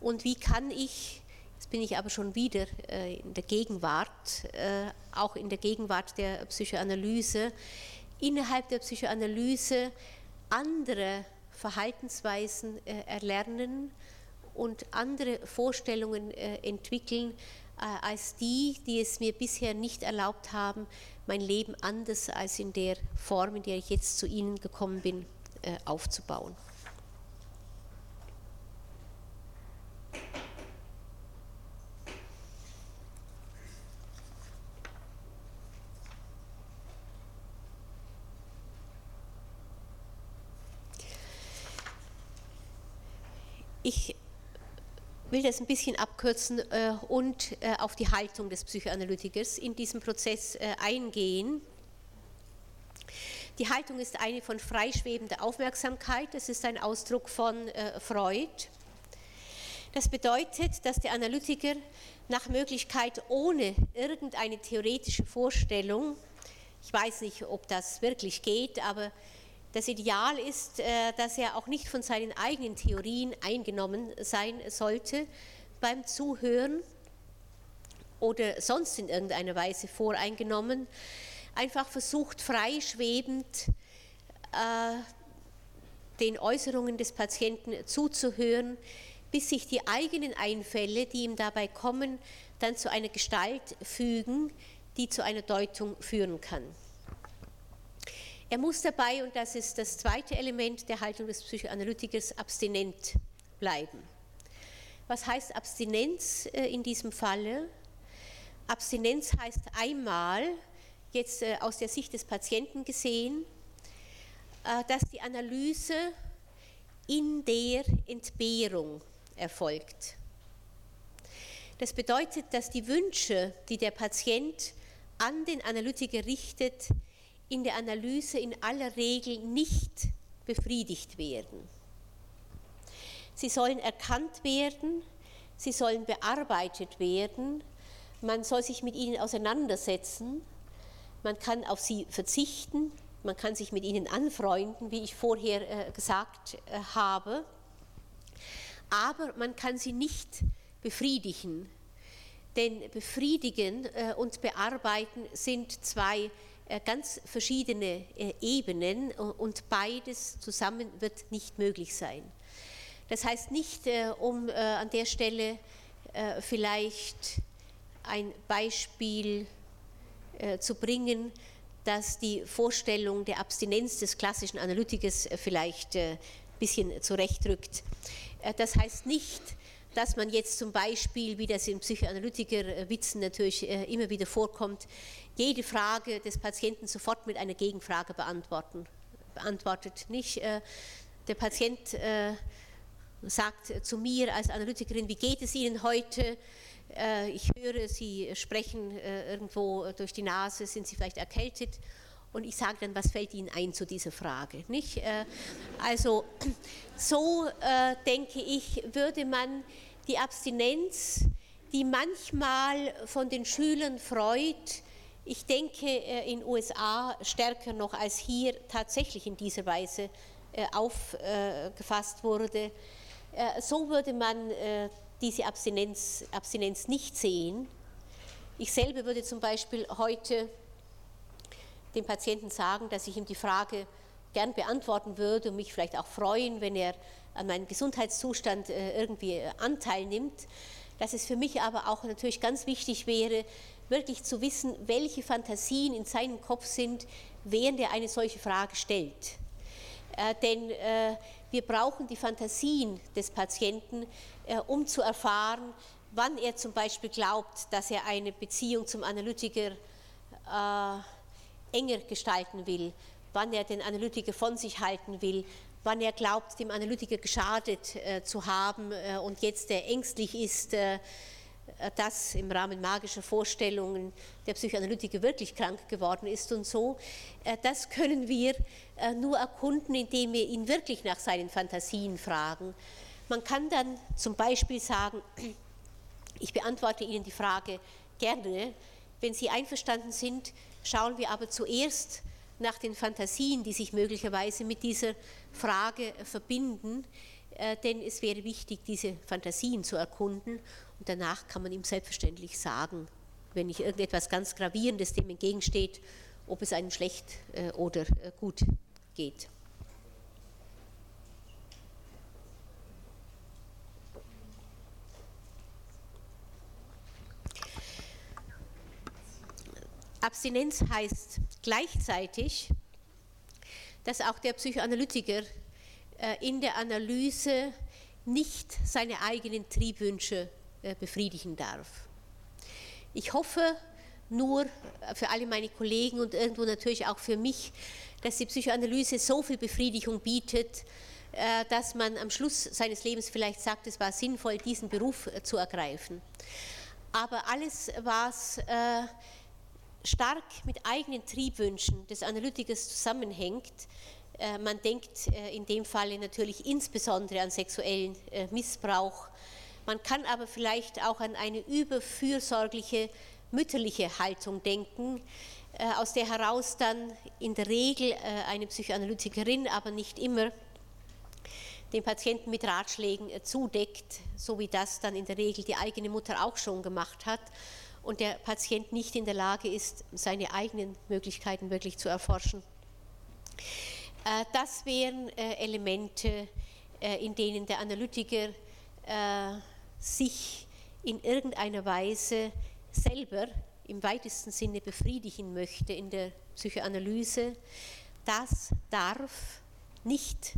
und wie kann ich, jetzt bin ich aber schon wieder in der Gegenwart, auch in der Gegenwart der Psychoanalyse, innerhalb der Psychoanalyse andere Verhaltensweisen erlernen, und andere Vorstellungen äh, entwickeln äh, als die, die es mir bisher nicht erlaubt haben, mein Leben anders als in der Form, in der ich jetzt zu Ihnen gekommen bin, äh, aufzubauen. Ich will das ein bisschen abkürzen äh, und äh, auf die Haltung des Psychoanalytikers in diesem Prozess äh, eingehen. Die Haltung ist eine von freischwebender Aufmerksamkeit, das ist ein Ausdruck von Freud. Das bedeutet, dass der Analytiker nach Möglichkeit ohne irgendeine theoretische Vorstellung, ich weiß nicht, ob das wirklich geht, aber das Ideal ist, äh, dass er auch nicht von seinen eigenen Theorien eingenommen sein sollte beim Zuhören oder sonst in irgendeiner Weise voreingenommen, einfach versucht freischwebend äh, den Äußerungen des Patienten zuzuhören, bis sich die eigenen Einfälle, die ihm dabei kommen, dann zu einer Gestalt fügen, die zu einer Deutung führen kann. Er muss dabei, und das ist das zweite Element der Haltung des Psychoanalytikers, abstinent bleiben. Was heißt Abstinenz äh, in diesem Falle? Abstinenz heißt einmal, jetzt äh, aus der Sicht des Patienten gesehen, äh, dass die Analyse in der Entbehrung erfolgt. Das bedeutet, dass die Wünsche, die der Patient an den Analytiker richtet, in der Analyse in aller Regel nicht befriedigt werden. Sie sollen erkannt werden, sie sollen bearbeitet werden, man soll sich mit ihnen auseinandersetzen, man kann auf sie verzichten, man kann sich mit ihnen anfreunden, wie ich vorher äh, gesagt äh, habe, aber man kann sie nicht befriedigen, denn befriedigen äh, und bearbeiten sind zwei äh, ganz verschiedene äh, Ebenen und beides zusammen wird nicht möglich sein. Das heißt nicht, um an der Stelle vielleicht ein Beispiel zu bringen, dass die Vorstellung der Abstinenz des klassischen Analytikers vielleicht bisschen zurechtrückt. Das heißt nicht, dass man jetzt zum Beispiel, wie das in Psychoanalytikerwitzen natürlich äh, immer wieder vorkommt, jede Frage des Patienten sofort mit einer Gegenfrage beantworten, beantwortet. Nicht? Äh, der Patient äh, sagt zu mir als Analytikerin, wie geht es Ihnen heute? Ich höre, Sie sprechen irgendwo durch die Nase, sind Sie vielleicht erkältet? Und ich sage dann, was fällt Ihnen ein zu dieser Frage? Nicht? Also so denke ich, würde man die Abstinenz, die manchmal von den Schülern freut, ich denke äh, in USA stärker noch als hier tatsächlich in dieser Weise äh, aufgefasst wurde. Äh, so würde man diese Abstinenz, Abstinenz nicht sehen. Ich selber würde zum Beispiel heute dem Patienten sagen, dass ich ihm die Frage gern beantworten würde und mich vielleicht auch freuen, wenn er an meinem Gesundheitszustand äh, irgendwie äh, Anteil nimmt, dass es für mich aber auch natürlich ganz wichtig wäre, wirklich zu wissen, welche Fantasien in seinem Kopf sind, während er eine solche Frage stellt. Äh, denn äh, wir brauchen die Fantasien des Patienten, äh, um zu erfahren, wann er zum Beispiel glaubt, dass er eine Beziehung zum Analytiker äh, enger gestalten will, wann er den Analytiker von sich halten will, wann er glaubt, dem Analytiker geschadet äh, zu haben äh, und jetzt äh, ängstlich ist, äh, dass im Rahmen magischer Vorstellungen der Psychoanalytiker wirklich krank geworden ist und so. Äh, das können wir äh, nur erkunden, indem wir ihn wirklich nach seinen Fantasien fragen. Man kann dann zum Beispiel sagen, ich beantworte Ihnen die Frage gerne. Wenn Sie einverstanden sind, schauen wir aber zuerst nach den Fantasien, die sich möglicherweise mit dieser Frage verbinden, äh, denn es wäre wichtig, diese Fantasien zu erkunden und danach kann man ihm selbstverständlich sagen, wenn nicht irgendetwas ganz Gravierendes dem entgegensteht, ob es einem schlecht äh, oder äh, gut geht. Abstinenz heißt gleichzeitig, dass auch der Psychoanalytiker äh, in der Analyse nicht seine eigenen Triebwünsche äh, befriedigen darf. Ich hoffe nur für alle meine Kollegen und irgendwo natürlich auch für mich, dass die Psychoanalyse so viel Befriedigung bietet, äh, dass man am Schluss seines Lebens vielleicht sagt, es war sinnvoll, diesen Beruf zu ergreifen. Aber alles, was stark mit eigenen Triebwünschen des Analytikers zusammenhängt. Äh, man denkt äh, in dem Falle natürlich insbesondere an sexuellen äh, Missbrauch. Man kann aber vielleicht auch an eine überfürsorgliche mütterliche Haltung denken, aus der heraus dann in der Regel eine Psychoanalytikerin, aber nicht immer, den Patienten mit Ratschlägen zudeckt, so wie das dann in der Regel die eigene Mutter auch schon gemacht hat und der Patient nicht in der Lage ist, seine eigenen Möglichkeiten wirklich zu erforschen. Äh, das wären äh, Elemente, äh, in denen der Analytiker sich in irgendeiner Weise selber im weitesten Sinne befriedigen möchte in der Psychoanalyse. Das darf nicht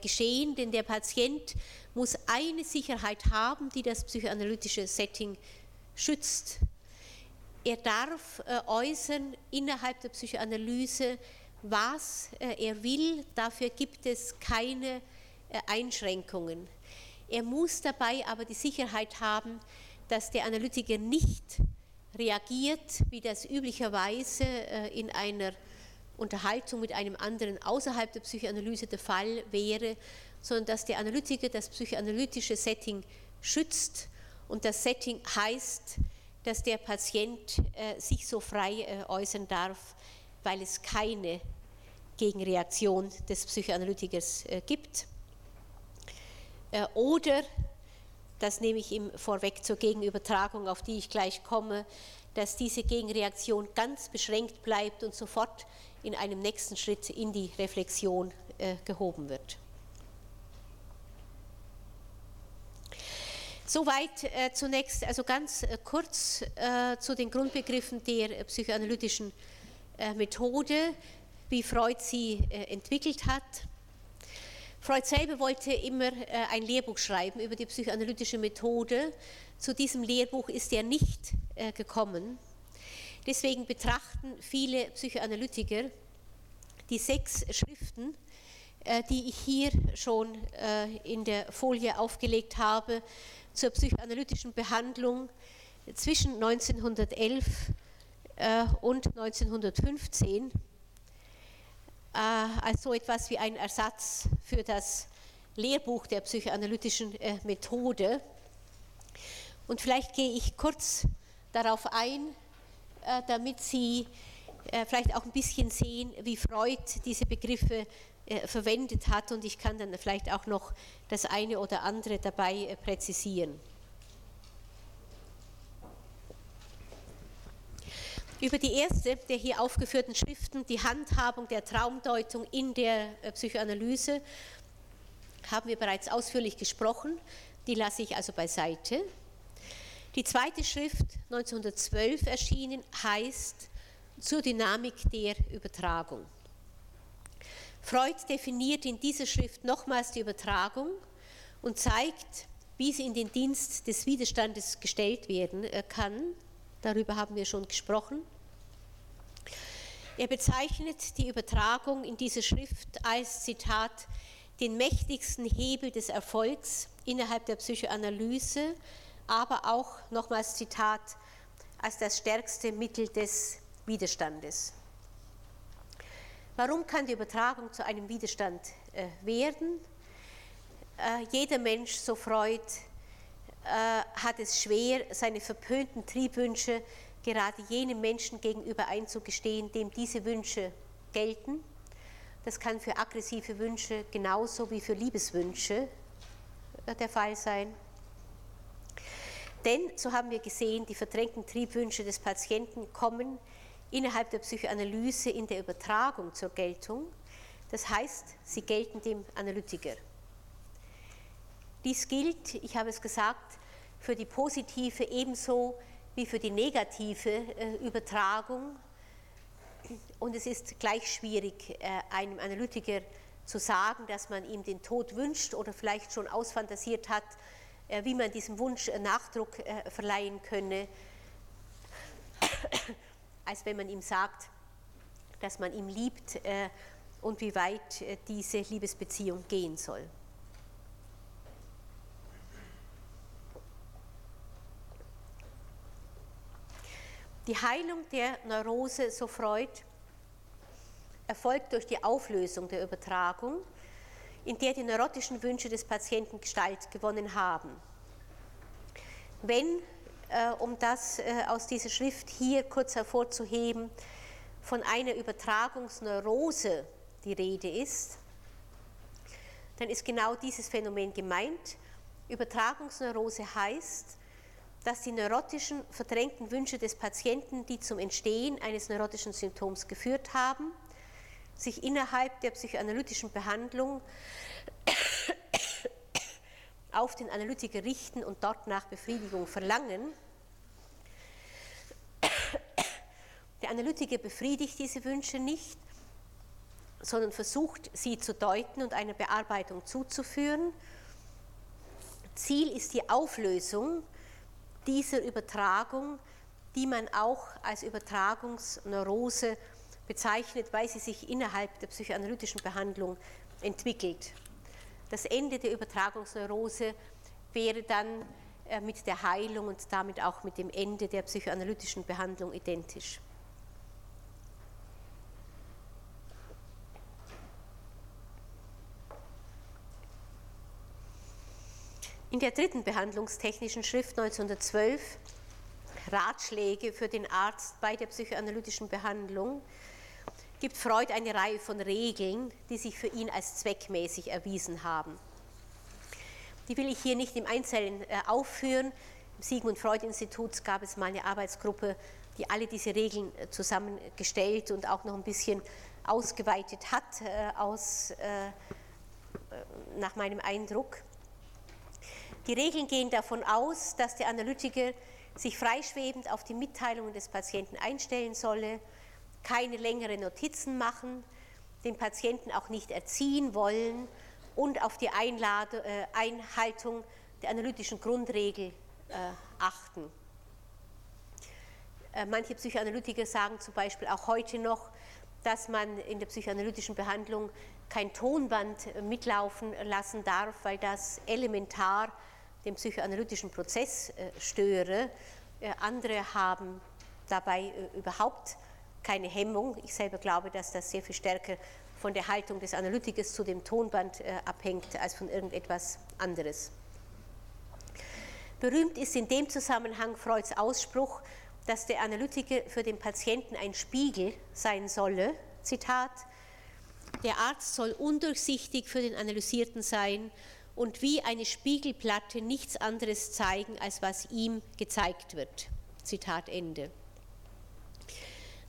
geschehen, denn der Patient muss eine Sicherheit haben, die das psychoanalytische Setting schützt. Er darf äh, äußern innerhalb der Psychoanalyse, was äh, er will. Dafür gibt es keine äh, Einschränkungen. Er muss dabei aber die Sicherheit haben, dass der Analytiker nicht reagiert, wie das üblicherweise in einer Unterhaltung mit einem anderen außerhalb der Psychoanalyse der Fall wäre, sondern dass der Analytiker das psychoanalytische Setting schützt und das Setting heißt, dass der Patient äh, sich so frei äh, äußern darf, weil es keine Gegenreaktion des Psychoanalytikers äh, gibt. Äh, oder, das nehme ich ihm vorweg zur Gegenübertragung, auf die ich gleich komme, dass diese Gegenreaktion ganz beschränkt bleibt und sofort in einem nächsten Schritt in die Reflexion äh, gehoben wird. Soweit äh, zunächst, also ganz äh, kurz äh, zu den Grundbegriffen der psychoanalytischen äh, Methode, wie Freud sie äh, entwickelt hat. Freud selber wollte immer äh, ein Lehrbuch schreiben über die psychoanalytische Methode. Zu diesem Lehrbuch ist er nicht gekommen. Deswegen betrachten viele Psychoanalytiker die sechs Schriften, die ich hier schon in der Folie aufgelegt habe, zur psychoanalytischen Behandlung zwischen 1911 äh, und 1915 äh, als so etwas wie ein Ersatz für das Lehrbuch der psychoanalytischen äh, Methode. Und vielleicht gehe ich kurz darauf ein, damit Sie vielleicht auch ein bisschen sehen, wie Freud diese Begriffe verwendet hat und ich kann dann vielleicht auch noch das eine oder andere dabei äh, präzisieren. Über die erste der hier aufgeführten Schriften, die Handhabung der Traumdeutung in der äh, Psychoanalyse, haben wir bereits ausführlich gesprochen. Die lasse ich also beiseite. Die zweite Schrift, 1912 erschienen, heißt Zur Dynamik der Übertragung. Freud definiert in dieser Schrift nochmals die Übertragung und zeigt, wie sie in den Dienst des Widerstandes gestellt werden äh, kann. Darüber haben wir schon gesprochen. Er bezeichnet die Übertragung in dieser Schrift als, Zitat, den mächtigsten Hebel des Erfolgs innerhalb der Psychoanalyse, aber auch, nochmals Zitat, als das stärkste Mittel des Widerstandes. Warum kann die Übertragung zu einem Widerstand äh, werden? Äh, jeder Mensch, so Freud, äh, hat es schwer, seine verpönten Triebwünsche gerade jenem Menschen gegenüber einzugestehen, dem diese Wünsche gelten. Das kann für aggressive Wünsche genauso wie für Liebeswünsche der Fall sein. Denn, so haben wir gesehen, die verdrängten Triebwünsche des Patienten kommen innerhalb der Psychoanalyse in der Übertragung zur Geltung. Das heißt, sie gelten dem Analytiker. Dies gilt, ich habe es gesagt, für die positive ebenso wie für die negative äh, Übertragung. Und es ist gleich schwierig, äh, einem Analytiker zu sagen, dass man ihm den Tod wünscht oder vielleicht schon ausfantasiert hat, äh, wie man diesem Wunsch Nachdruck verleihen könne als wenn man ihm sagt, dass man ihn liebt äh, und wie weit äh, diese Liebesbeziehung gehen soll. Die Heilung der Neurose, so Freud, erfolgt durch die Auflösung der Übertragung, in der die neurotischen Wünsche des Patienten Gestalt gewonnen haben. Wenn um das äh, aus dieser Schrift hier kurz hervorzuheben, von einer Übertragungsneurose die Rede ist, dann ist genau dieses Phänomen gemeint. Übertragungsneurose heißt, dass die neurotischen, verdrängten Wünsche des Patienten, die zum Entstehen eines neurotischen Symptoms geführt haben, sich innerhalb der psychoanalytischen Behandlung auf den Analytiker richten und dort nach Befriedigung verlangen. Der Analytiker befriedigt diese Wünsche nicht, sondern versucht, sie zu deuten und einer Bearbeitung zuzuführen. Ziel ist die Auflösung dieser Übertragung, die man auch als Übertragungsneurose bezeichnet, weil sie sich innerhalb der psychoanalytischen Behandlung entwickelt. Das Ende der Übertragungsneurose wäre dann äh, mit der Heilung und damit auch mit dem Ende der psychoanalytischen Behandlung identisch. In der dritten behandlungstechnischen Schrift 1912 Ratschläge für den Arzt bei der psychoanalytischen Behandlung gibt Freud eine Reihe von Regeln, die sich für ihn als zweckmäßig erwiesen haben. Die will ich hier nicht im Einzelnen äh, aufführen. Im Sigmund Freud Institut gab es mal eine Arbeitsgruppe, die alle diese Regeln äh, zusammengestellt und auch noch ein bisschen ausgeweitet hat, äh, aus, nach meinem Eindruck. Die Regeln gehen davon aus, dass der Analytiker sich freischwebend auf die Mitteilungen des Patienten einstellen solle, keine längeren Notizen machen, den Patienten auch nicht erziehen wollen und auf die Einlade, äh, Einhaltung der analytischen Grundregel äh, achten. Äh, manche Psychoanalytiker sagen zum Beispiel auch heute noch, dass man in der psychoanalytischen Behandlung kein Tonband äh, mitlaufen lassen darf, weil das elementar den psychoanalytischen Prozess äh, störe. Andere haben dabei überhaupt keine Hemmung. Ich selber glaube, dass das sehr viel stärker von der Haltung des Analytikers zu dem Tonband abhängt als von irgendetwas anderes. Berühmt ist in dem Zusammenhang Freuds Ausspruch, dass der Analytiker für den Patienten ein Spiegel sein solle. Zitat, der Arzt soll undurchsichtig für den Analysierten sein und wie eine Spiegelplatte nichts anderes zeigen, als was ihm gezeigt wird. Zitat Ende.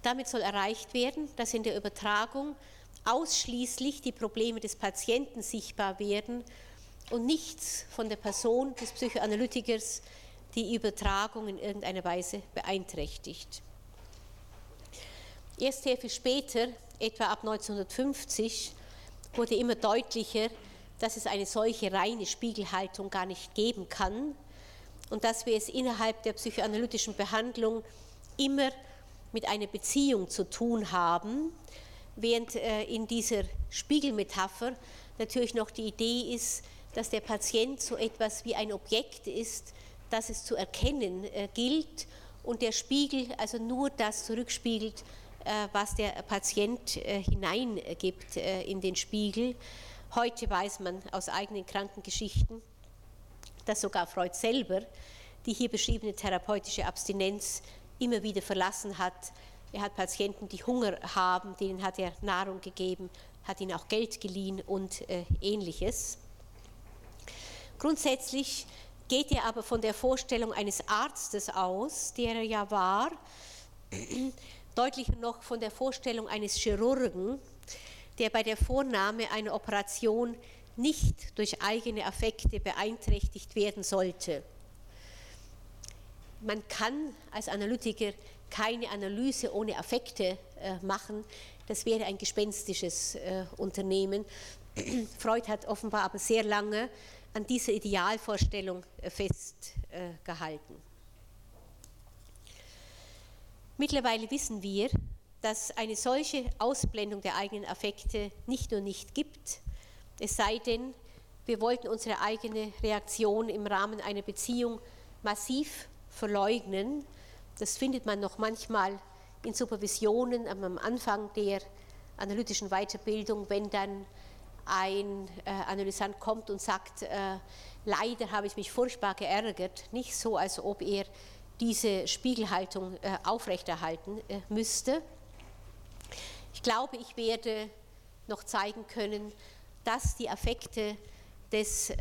Damit soll erreicht werden, dass in der Übertragung ausschließlich die Probleme des Patienten sichtbar werden und nichts von der Person des Psychoanalytikers die Übertragung in irgendeiner Weise beeinträchtigt. Erst sehr viel später, etwa ab 1950, wurde immer deutlicher, dass es eine solche reine Spiegelhaltung gar nicht geben kann und dass wir es innerhalb der psychoanalytischen Behandlung immer mit einer Beziehung zu tun haben, während äh, in dieser Spiegelmetapher natürlich noch die Idee ist, dass der Patient so etwas wie ein Objekt ist, das es zu erkennen äh, gilt und der Spiegel also nur das zurückspiegelt, äh, was der Patient hineingibt in den Spiegel. Heute weiß man aus eigenen Krankengeschichten, dass sogar Freud selber die hier beschriebene therapeutische Abstinenz immer wieder verlassen hat. Er hat Patienten, die Hunger haben, denen hat er Nahrung gegeben, hat ihnen auch Geld geliehen und äh, ähnliches. Grundsätzlich geht er aber von der Vorstellung eines Arztes aus, der er ja war, deutlicher noch von der Vorstellung eines Chirurgen, der bei der Vornahme einer Operation nicht durch eigene Affekte beeinträchtigt werden sollte. Man kann als Analytiker keine Analyse ohne Affekte äh, machen. Das wäre ein gespenstisches äh, Unternehmen. Freud hat offenbar aber sehr lange an dieser Idealvorstellung äh, festgehalten. Mittlerweile wissen wir, dass eine solche Ausblendung der eigenen Affekte nicht nur nicht gibt, es sei denn, wir wollten unsere eigene Reaktion im Rahmen einer Beziehung massiv verleugnen. Das findet man noch manchmal in Supervisionen am Anfang der analytischen Weiterbildung, wenn dann ein äh, Analysant kommt und sagt, äh, leider habe ich mich furchtbar geärgert, nicht so, als ob er diese Spiegelhaltung äh, aufrechterhalten äh, müsste. Ich glaube, ich werde noch zeigen können, dass die Affekte des äh,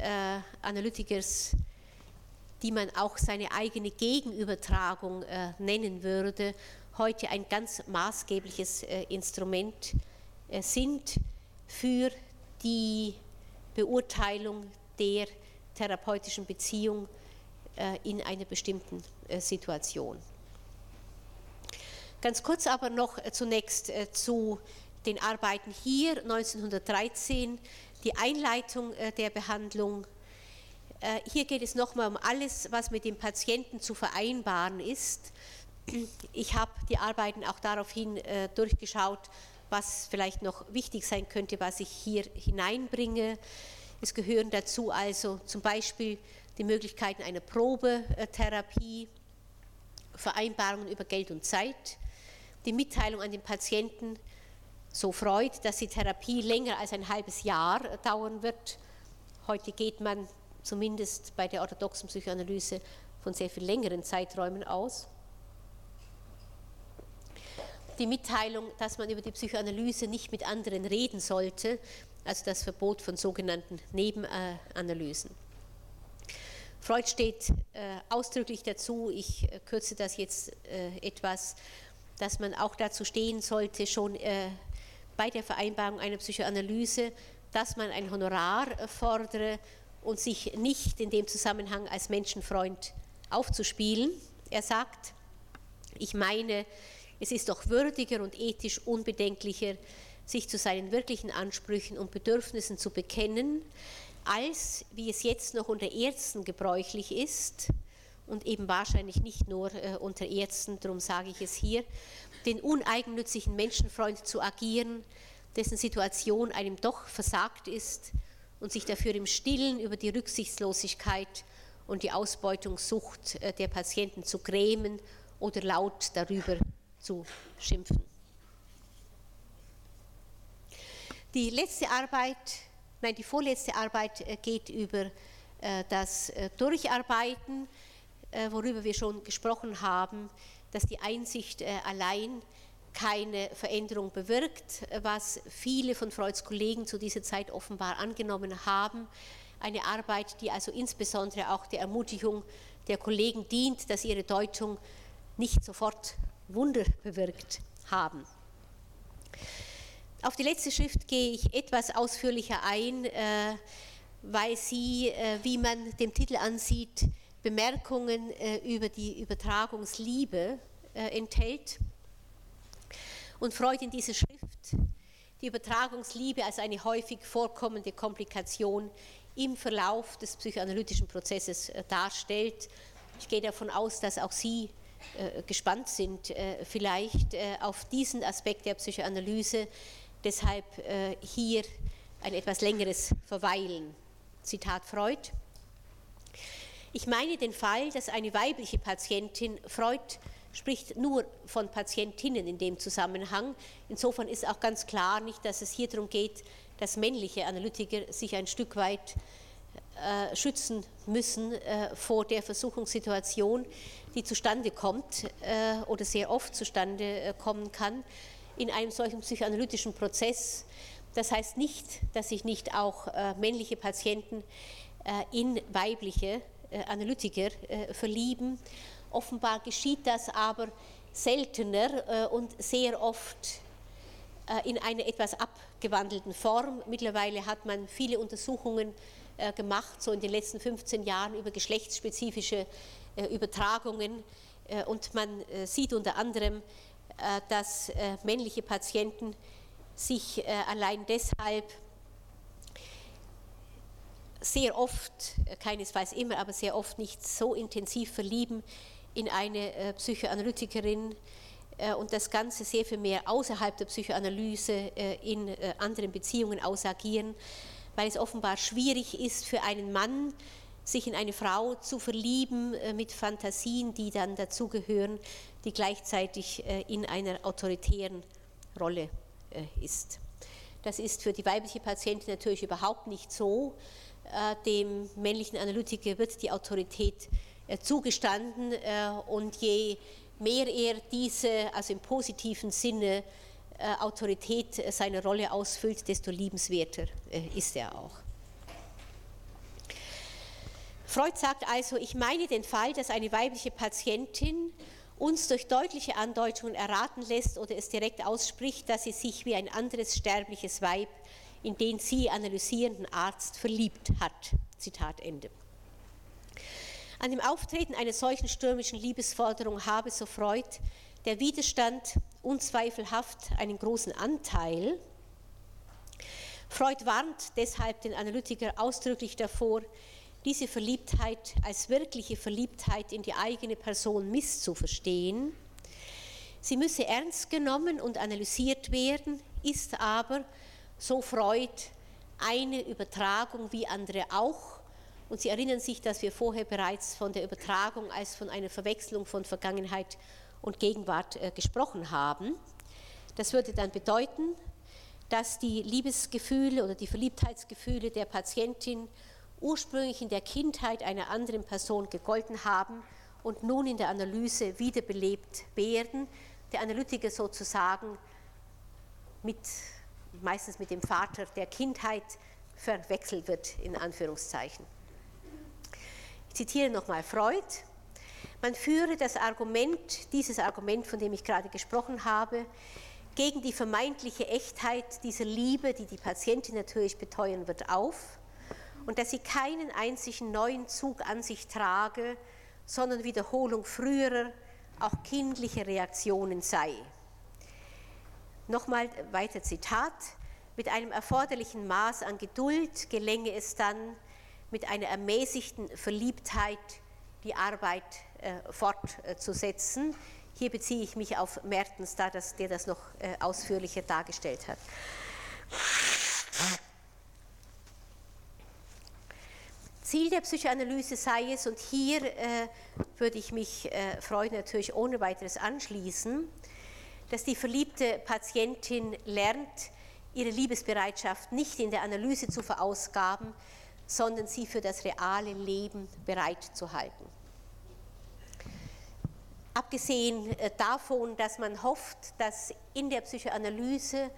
Analytikers, die man auch seine eigene Gegenübertragung äh, nennen würde, heute ein ganz maßgebliches Instrument sind für die Beurteilung der therapeutischen Beziehung äh, in einer bestimmten äh, Situation. Ganz kurz aber noch äh, zunächst zu den Arbeiten hier 1913, die Einleitung der Behandlung. Hier geht es nochmal um alles, was mit dem Patienten zu vereinbaren ist. Ich habe die Arbeiten auch daraufhin durchgeschaut, was vielleicht noch wichtig sein könnte, was ich hier hineinbringe. Es gehören dazu also zum Beispiel die Möglichkeiten einer Probetherapie, Vereinbarungen über Geld und Zeit, die Mitteilung an den Patienten, so freut, dass die Therapie länger als ein halbes Jahr dauern wird. Heute geht man zumindest bei der orthodoxen Psychoanalyse von sehr viel längeren Zeiträumen aus die Mitteilung, dass man über die Psychoanalyse nicht mit anderen reden sollte, also das Verbot von sogenannten Nebenanalysen. Freud steht äh, ausdrücklich dazu, ich äh, kürze das jetzt äh, etwas, dass man auch dazu stehen sollte, schon äh, bei der Vereinbarung einer Psychoanalyse, dass man ein Honorar fordere und sich nicht in dem Zusammenhang als Menschenfreund aufzuspielen. Er sagt, ich meine, es ist doch würdiger und ethisch unbedenklicher, sich zu seinen wirklichen Ansprüchen und Bedürfnissen zu bekennen, als, wie es jetzt noch unter Ärzten gebräuchlich ist, und eben wahrscheinlich nicht nur äh, unter Ärzten, darum sage ich es hier, den uneigennützigen Menschenfreund zu agieren, dessen Situation einem doch versagt ist und sich dafür im Stillen über die Rücksichtslosigkeit und die Ausbeutungssucht äh, der Patienten zu grämen oder laut darüber zu schimpfen. Die letzte Arbeit, nein, die vorletzte Arbeit äh, geht über äh, das Durcharbeiten, worüber wir schon gesprochen haben, dass die Einsicht allein keine Veränderung bewirkt, was viele von Freuds Kollegen zu dieser Zeit offenbar angenommen haben. Eine Arbeit, die also insbesondere auch der Ermutigung der Kollegen dient, dass ihre Deutung nicht sofort Wunder bewirkt haben. Auf die letzte Schrift gehe ich etwas ausführlicher ein, äh, weil sie, äh, wie man dem Titel ansieht, Bemerkungen äh, über die Übertragungsliebe enthält und Freud in dieser Schrift die Übertragungsliebe als eine häufig vorkommende Komplikation im Verlauf des psychoanalytischen Prozesses äh, darstellt. Ich gehe davon aus, dass auch Sie äh, gespannt sind, äh, vielleicht äh, auf diesen Aspekt der Psychoanalyse. Deshalb äh, hier ein etwas längeres Verweilen. Zitat Freud. Ich meine den Fall, dass eine weibliche Patientin Freud spricht nur von Patientinnen in dem Zusammenhang. Insofern ist auch ganz klar nicht, dass es hier darum geht, dass männliche Analytiker sich ein Stück weit äh, schützen müssen äh, vor der Versuchungssituation, die zustande kommt äh, oder sehr oft zustande äh, kommen kann in einem solchen psychoanalytischen Prozess. Das heißt nicht, dass sich nicht auch äh, männliche Patienten äh, in weibliche Analytiker verlieben Offenbar geschieht das aber seltener äh, und sehr oft äh, in einer etwas abgewandelten Form. Mittlerweile hat man viele Untersuchungen äh, gemacht, so in den letzten 15 Jahren über geschlechtsspezifische Übertragungen. Und man sieht unter anderem, dass männliche Patienten sich allein deshalb sehr oft, keinesfalls immer, aber sehr oft nicht so intensiv verlieben in eine äh, Psychoanalytikerin äh, und das Ganze sehr viel mehr außerhalb der Psychoanalyse äh, in anderen Beziehungen ausagieren, weil es offenbar schwierig ist für einen Mann, sich in eine Frau zu verlieben mit Fantasien, die dann dazugehören, die gleichzeitig in einer autoritären Rolle ist. Das ist für die weibliche Patientin natürlich überhaupt nicht so. Dem männlichen Analytiker wird die Autorität äh, zugestanden äh, und je mehr er diese, also im positiven Sinne, äh, Autorität seiner Rolle ausfüllt, desto liebenswerter ist er auch. Freud sagt also, ich meine den Fall, dass eine weibliche Patientin uns durch deutliche Andeutungen erraten lässt oder es direkt ausspricht, dass sie sich wie ein anderes sterbliches Weib in den sie analysierenden Arzt verliebt hat. Zitat Ende. An dem Auftreten einer solchen stürmischen Liebesforderung habe, so Freud, der Widerstand unzweifelhaft einen großen Anteil. Freud warnt deshalb den Analytiker ausdrücklich davor, diese Verliebtheit als wirkliche Verliebtheit in die eigene Person misszuverstehen. Sie müsse ernst genommen und analysiert werden, ist aber, so Freud, eine Übertragung wie andere auch und Sie erinnern sich, dass wir vorher bereits von der Übertragung als von einer Verwechslung von Vergangenheit und Gegenwart äh, gesprochen haben. Das würde dann bedeuten, dass die Liebesgefühle oder die Verliebtheitsgefühle der Patientin ursprünglich in der Kindheit einer anderen Person gegolten haben und nun in der Analyse wiederbelebt werden. Der Analytiker sozusagen mit, meistens mit dem Vater der Kindheit verwechselt wird, in Anführungszeichen. Ich zitiere nochmal Freud. Man führe das Argument, dieses Argument, von dem ich gerade gesprochen habe, gegen die vermeintliche Echtheit dieser Liebe, die die Patientin natürlich beteuern wird, auf und dass sie keinen einzigen neuen Zug an sich trage, sondern Wiederholung früherer, auch kindlicher Reaktionen sei. Nochmal weiter Zitat. Mit einem erforderlichen Maß an Geduld gelänge es dann, mit einer ermäßigten Verliebtheit die Arbeit äh, fortzusetzen. Hier beziehe ich mich auf Mertens, da das, der das noch äh, ausführlicher dargestellt hat. Ziel der Psychoanalyse sei es, und hier äh, würde ich mich, äh, Freud natürlich ohne weiteres anschließen, dass die verliebte Patientin lernt, ihre Liebesbereitschaft nicht in der Analyse zu verausgaben, sondern sie für das reale Leben bereit zu halten. Abgesehen äh, davon, dass man hofft, dass in der Psychoanalyse äh,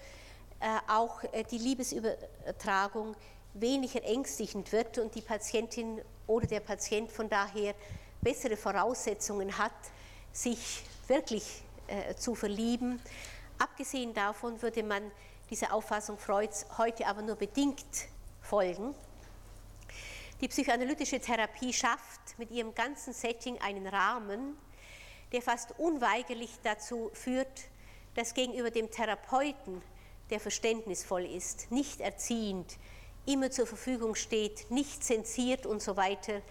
auch äh, die Liebesübertragung weniger ängstigend wird und die Patientin oder der Patient von daher bessere Voraussetzungen hat, sich wirklich zu verlieben. Abgesehen davon würde man dieser Auffassung Freuds heute aber nur bedingt folgen. Die psychoanalytische Therapie schafft mit ihrem ganzen Setting einen Rahmen, der fast unweigerlich dazu führt, dass gegenüber dem Therapeuten, der verständnisvoll ist, nicht erziehend, immer zur Verfügung steht, nicht zensiert und so weiter,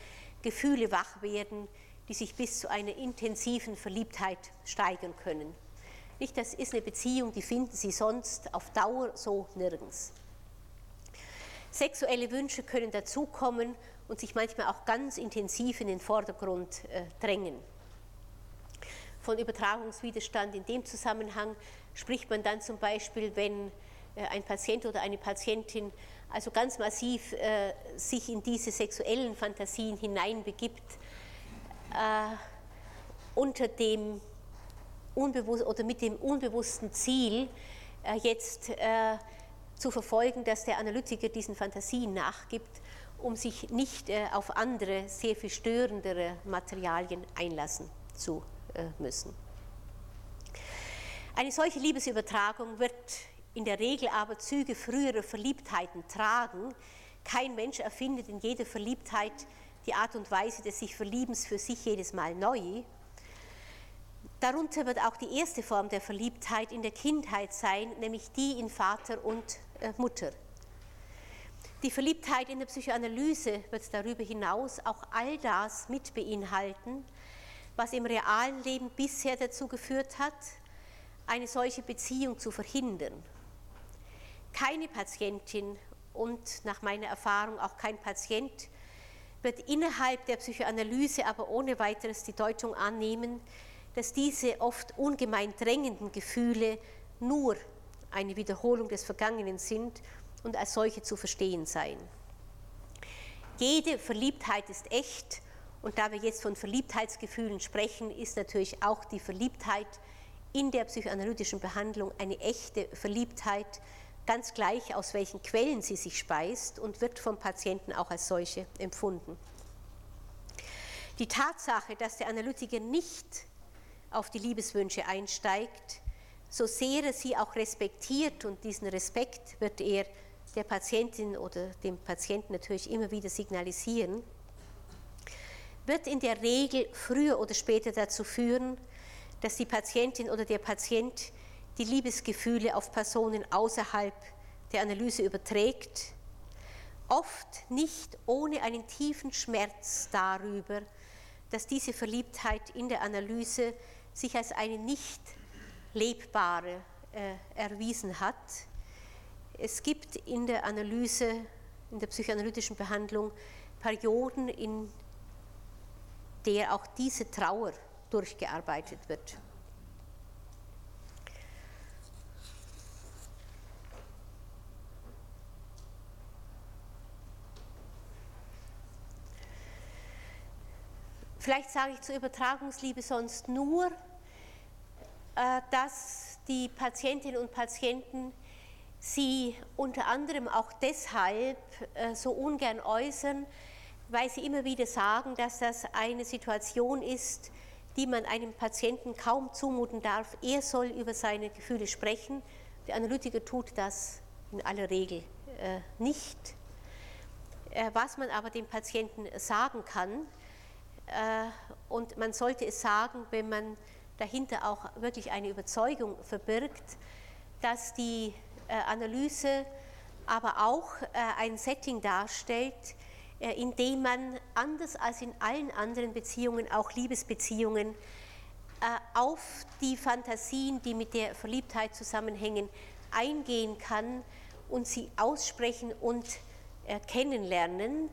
Gefühle wach werden, die sich bis zu einer intensiven Verliebtheit steigern können. Nicht, das ist eine Beziehung, die finden Sie sonst auf Dauer so nirgends. Sexuelle Wünsche können dazukommen und sich manchmal auch ganz intensiv in den Vordergrund äh, drängen. Von Übertragungswiderstand in dem Zusammenhang spricht man dann zum Beispiel, wenn äh, ein Patient oder eine Patientin also ganz massiv äh, sich in diese sexuellen Fantasien hineinbegibt, äh, unter dem unbewusst oder mit dem unbewussten Ziel, äh, jetzt zu verfolgen, dass der Analytiker diesen Fantasien nachgibt, um sich nicht äh, auf andere, sehr viel störendere Materialien einlassen zu äh, müssen. Eine solche Liebesübertragung wird in der Regel aber Züge früherer Verliebtheiten tragen. Kein Mensch erfindet in jeder Verliebtheit die Art und Weise des sich Verliebens für sich jedes Mal neu. Darunter wird auch die erste Form der Verliebtheit in der Kindheit sein, nämlich die in Vater und Mutter. Die Verliebtheit in der Psychoanalyse wird darüber hinaus auch all das mit beinhalten, was im realen Leben bisher dazu geführt hat, eine solche Beziehung zu verhindern. Keine Patientin und nach meiner Erfahrung auch kein Patient wird innerhalb der Psychoanalyse aber ohne weiteres die Deutung annehmen, dass diese oft ungemein drängenden Gefühle nur eine Wiederholung des Vergangenen sind und als solche zu verstehen seien. Jede Verliebtheit ist echt und da wir jetzt von Verliebtheitsgefühlen sprechen, ist natürlich auch die Verliebtheit in der psychoanalytischen Behandlung eine echte Verliebtheit, ganz gleich aus welchen Quellen sie sich speist und wird vom Patienten auch als solche empfunden. Die Tatsache, dass der Analytiker nicht auf die Liebeswünsche einsteigt, so sehr er sie auch respektiert und diesen Respekt wird er der Patientin oder dem Patienten natürlich immer wieder signalisieren, wird in der Regel früher oder später dazu führen, dass die Patientin oder der Patient die Liebesgefühle auf Personen außerhalb der Analyse überträgt, oft nicht ohne einen tiefen Schmerz darüber, dass diese Verliebtheit in der Analyse sich als eine nicht lebbare äh, erwiesen hat. Es gibt in der Analyse, in der psychoanalytischen Behandlung Perioden, in der auch diese Trauer durchgearbeitet wird. Vielleicht sage ich zur Übertragungsliebe sonst nur, dass die Patientinnen und Patienten sie unter anderem auch deshalb äh, so ungern äußern, weil sie immer wieder sagen, dass das eine Situation ist, die man einem Patienten kaum zumuten darf. Er soll über seine Gefühle sprechen. Der Analytiker tut das in aller Regel äh, nicht. was man aber dem Patienten sagen kann. Und man sollte es sagen, wenn man dahinter auch wirklich eine Überzeugung verbirgt, dass die Analyse aber auch ein Setting darstellt, in dem man anders als in allen anderen Beziehungen, auch Liebesbeziehungen, auf die Fantasien, die mit der Verliebtheit zusammenhängen, eingehen kann und sie aussprechen und kennenlernen,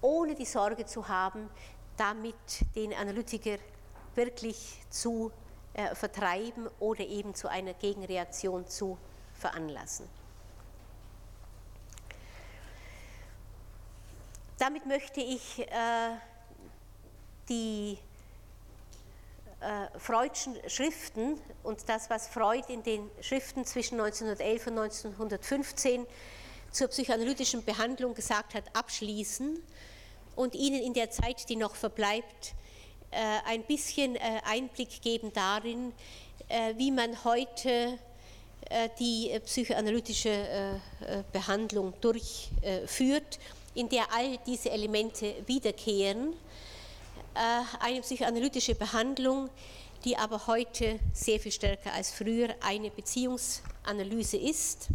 ohne die Sorge zu haben, damit den Analytiker wirklich zu äh, vertreiben oder eben zu einer Gegenreaktion zu veranlassen. Damit möchte ich äh, die äh, Freudschen Schriften und das, was Freud in den Schriften zwischen 1911 und 1915 zur psychoanalytischen Behandlung gesagt hat, abschließen und Ihnen in der Zeit, die noch verbleibt, ein bisschen äh, Einblick geben darin, äh, wie man heute die psychoanalytische Behandlung durchführt, in der all diese Elemente wiederkehren. Eine psychoanalytische Behandlung, die aber heute sehr viel stärker als früher eine Beziehungsanalyse ist.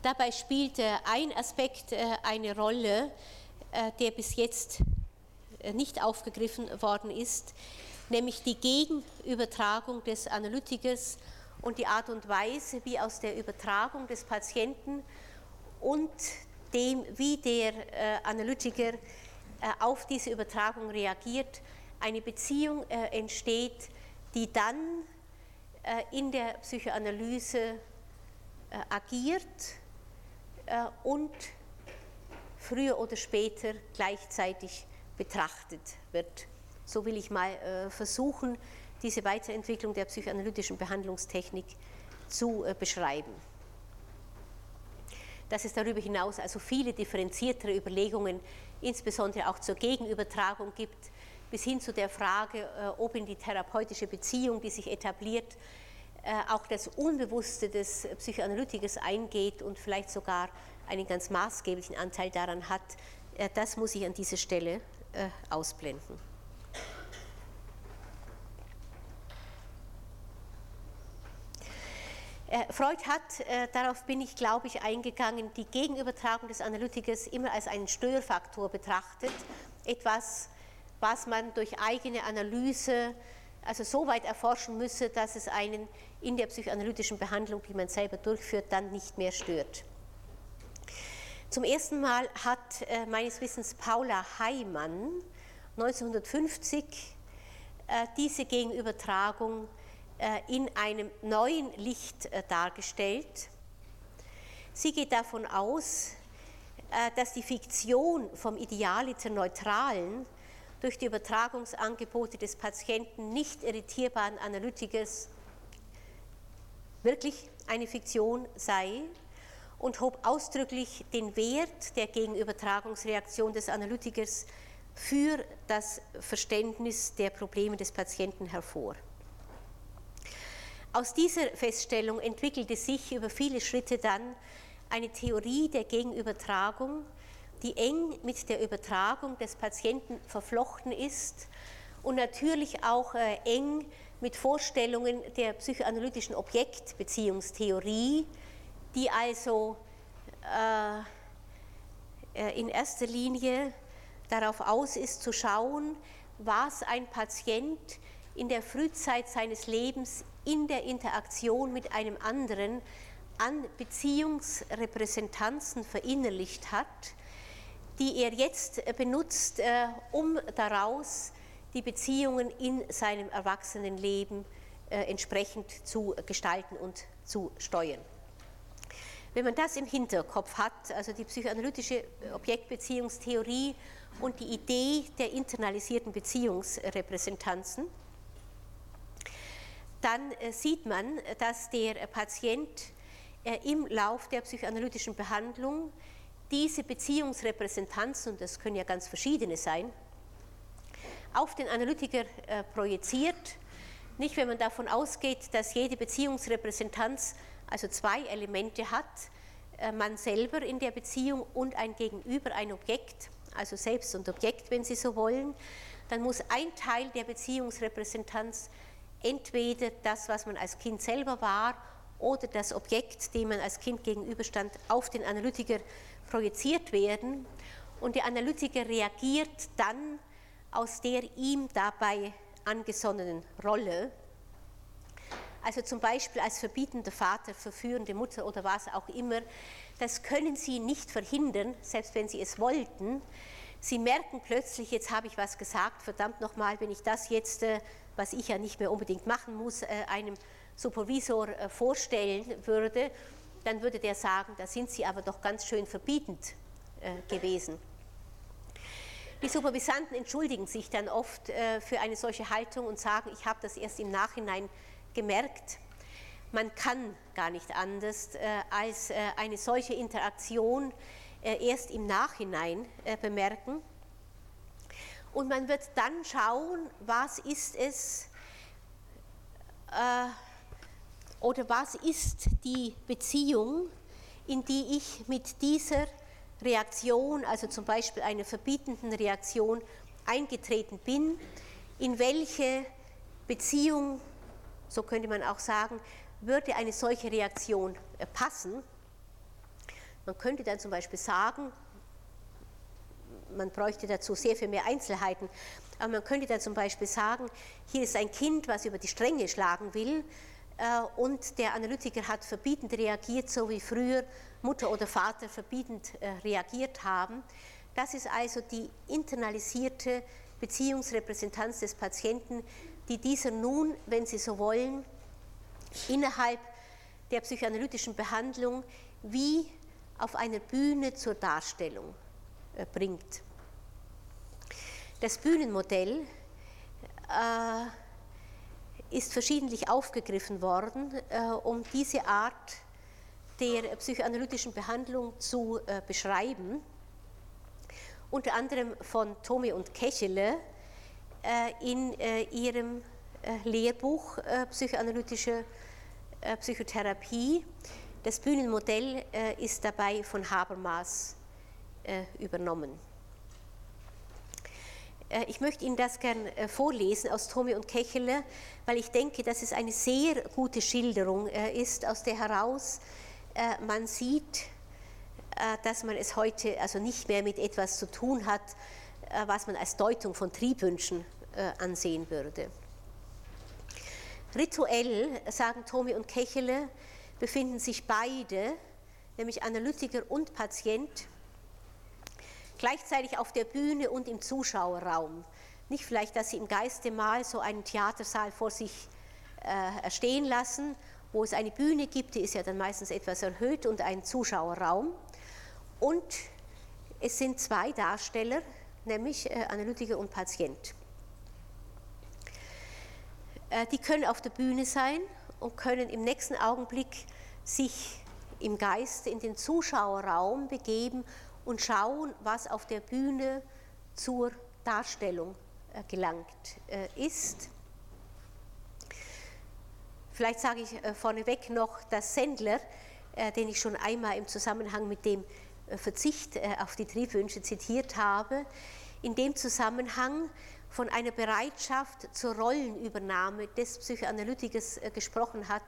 Dabei spielt ein Aspekt eine Rolle, der bis jetzt nicht aufgegriffen worden ist, nämlich die Gegenübertragung des Analytikers und die Art und Weise, wie aus der Übertragung des Patienten und dem, wie der äh, Analytiker äh, auf diese Übertragung reagiert, eine Beziehung äh, entsteht, die dann in der Psychoanalyse agiert und früher oder später gleichzeitig betrachtet wird. So will ich mal äh, versuchen, diese Weiterentwicklung der psychoanalytischen Behandlungstechnik zu äh, beschreiben. Dass es darüber hinaus also viele differenziertere Überlegungen, insbesondere auch zur Gegenübertragung gibt, bis hin zu der Frage, äh, ob in die therapeutische Beziehung, die sich etabliert, auch das Unbewusste des Psychoanalytikers eingeht und vielleicht sogar einen ganz maßgeblichen Anteil daran hat, das muss ich an dieser Stelle äh, ausblenden. Äh, Freud hat, äh, darauf bin ich, glaube ich, eingegangen, die Gegenübertragung des Analytikers immer als einen Störfaktor betrachtet, etwas, was man durch eigene Analyse also so weit erforschen müsse, dass es einen in der psychoanalytischen Behandlung, die man selber durchführt, dann nicht mehr stört. Zum ersten Mal hat äh, meines Wissens Paula Heimann 1950 äh, diese Gegenübertragung äh, in einem neuen Licht dargestellt. Sie geht davon aus, dass die Fiktion vom Idealiter Neutralen durch die Übertragungsangebote des Patienten nicht irritierbaren Analytikers wirklich eine Fiktion sei und hob ausdrücklich den Wert der Gegenübertragungsreaktion des Analytikers für das Verständnis der Probleme des Patienten hervor. Aus dieser Feststellung entwickelte sich über viele Schritte dann eine Theorie der Gegenübertragung, die eng mit der Übertragung des Patienten verflochten ist und natürlich auch äh, eng mit Vorstellungen der psychoanalytischen Objektbeziehungstheorie, die also äh, äh, in erster Linie darauf aus ist zu schauen, was ein Patient in der Frühzeit seines Lebens in der Interaktion mit einem anderen an Beziehungsrepräsentanzen verinnerlicht hat, die er jetzt benutzt, äh, um daraus die Beziehungen in seinem Erwachsenenleben äh, entsprechend zu gestalten und zu steuern. Wenn man das im Hinterkopf hat, also die psychoanalytische Objektbeziehungstheorie und die Idee der internalisierten Beziehungsrepräsentanzen, dann äh, sieht man, dass der Patient äh, im Lauf der psychoanalytischen Behandlung diese Beziehungsrepräsentanzen, und das können ja ganz verschiedene sein, auf den Analytiker äh, projiziert. Nicht, wenn man davon ausgeht, dass jede Beziehungsrepräsentanz also zwei Elemente hat, äh, man selber in der Beziehung und ein Gegenüber, ein Objekt, also Selbst und Objekt, wenn Sie so wollen, dann muss ein Teil der Beziehungsrepräsentanz entweder das, was man als Kind selber war, oder das Objekt, dem man als Kind gegenüberstand, auf den Analytiker projiziert werden. Und der Analytiker reagiert dann aus der ihm dabei angesonnenen Rolle. Also zum Beispiel als verbietender Vater, verführende Mutter oder was auch immer. Das können Sie nicht verhindern, selbst wenn Sie es wollten. Sie merken plötzlich, jetzt habe ich was gesagt, verdammt nochmal, wenn ich das jetzt, äh, was ich ja nicht mehr unbedingt machen muss, äh, einem Supervisor äh, vorstellen würde, dann würde der sagen, da sind Sie aber doch ganz schön verbietend gewesen. Die Supervisanten entschuldigen sich dann oft für eine solche Haltung und sagen, ich habe das erst im Nachhinein gemerkt. Man kann gar nicht anders, als eine solche Interaktion äh, erst im Nachhinein äh, bemerken. Und man wird dann schauen, was ist es äh, oder was ist die Beziehung, in die ich mit dieser Reaktion, also zum Beispiel einer verbietenden Reaktion, eingetreten bin, in welche Beziehung, so könnte man auch sagen, würde eine solche Reaktion passen. Man könnte dann zum Beispiel sagen, man bräuchte dazu sehr viel mehr Einzelheiten, aber man könnte dann zum Beispiel sagen, hier ist ein Kind, was über die Stränge schlagen will äh, und der Analytiker hat verbietend reagiert, so wie früher Mutter oder Vater verbietend äh, reagiert haben. Das ist also die internalisierte Beziehungsrepräsentanz des Patienten, die dieser nun, wenn Sie so wollen, innerhalb der psychoanalytischen Behandlung wie auf einer Bühne zur Darstellung äh, bringt. Das Bühnenmodell äh, ist verschiedentlich aufgegriffen worden, äh, um diese Art der psychoanalytischen Behandlung zu äh, beschreiben. Unter anderem von Tome und Kechele in äh, ihrem Lehrbuch Psychoanalytische Psychotherapie das Bühnenmodell äh, ist dabei von Habermas äh, übernommen. Äh, ich möchte Ihnen das gern vorlesen aus Tome und Kechele, weil ich denke, dass es eine sehr gute Schilderung ist, aus der heraus man sieht, dass man es heute also nicht mehr mit etwas zu tun hat, was man als Deutung von Triebwünschen ansehen würde. Rituell, sagen Tome und Kechele, befinden sich beide, nämlich Analytiker und Patient, gleichzeitig auf der Bühne und im Zuschauerraum. Nicht vielleicht, dass Sie im Geiste mal so einen Theatersaal vor sich äh, stehen lassen, wo es eine Bühne gibt, die ist ja dann meistens etwas erhöht und einen Zuschauerraum. Und es sind zwei Darsteller, nämlich äh, Analytiker und Patient. Äh, die können auf der Bühne sein und können im nächsten Augenblick sich im Geist in den Zuschauerraum begeben und schauen, was auf der Bühne zur Darstellung äh, gelangt ist. Vielleicht sage ich vorneweg noch, dass Sendler, den ich schon einmal im Zusammenhang mit dem Verzicht auf die Triebwünsche zitiert habe, in dem Zusammenhang von einer Bereitschaft zur Rollenübernahme des Psychoanalytikers äh, gesprochen hat.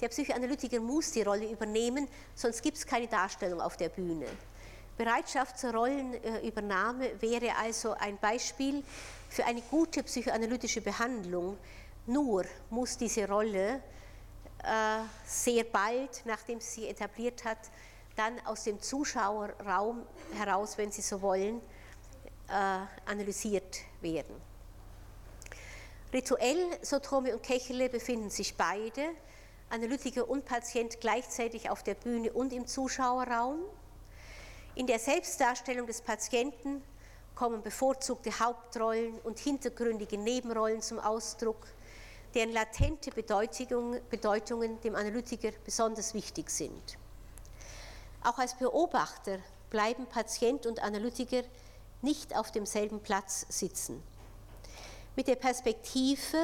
Der Psychoanalytiker muss die Rolle übernehmen, sonst gibt es keine Darstellung auf der Bühne. Bereitschaft zur Rollenübernahme wäre also ein Beispiel für eine gute psychoanalytische Behandlung. Nur muss diese Rolle äh, sehr bald, nachdem sie sich etabliert hat, dann aus dem Zuschauerraum heraus, wenn Sie so wollen, äh, analysiert werden. Rituell, so Trome und Kechele, befinden sich beide, Analytiker und Patient, gleichzeitig auf der Bühne und im Zuschauerraum. In der Selbstdarstellung des Patienten kommen bevorzugte Hauptrollen und hintergründige Nebenrollen zum Ausdruck, deren latente Bedeutungen dem Analytiker besonders wichtig sind. Auch als Beobachter bleiben Patient und Analytiker nicht auf demselben Platz sitzen. Mit der Perspektive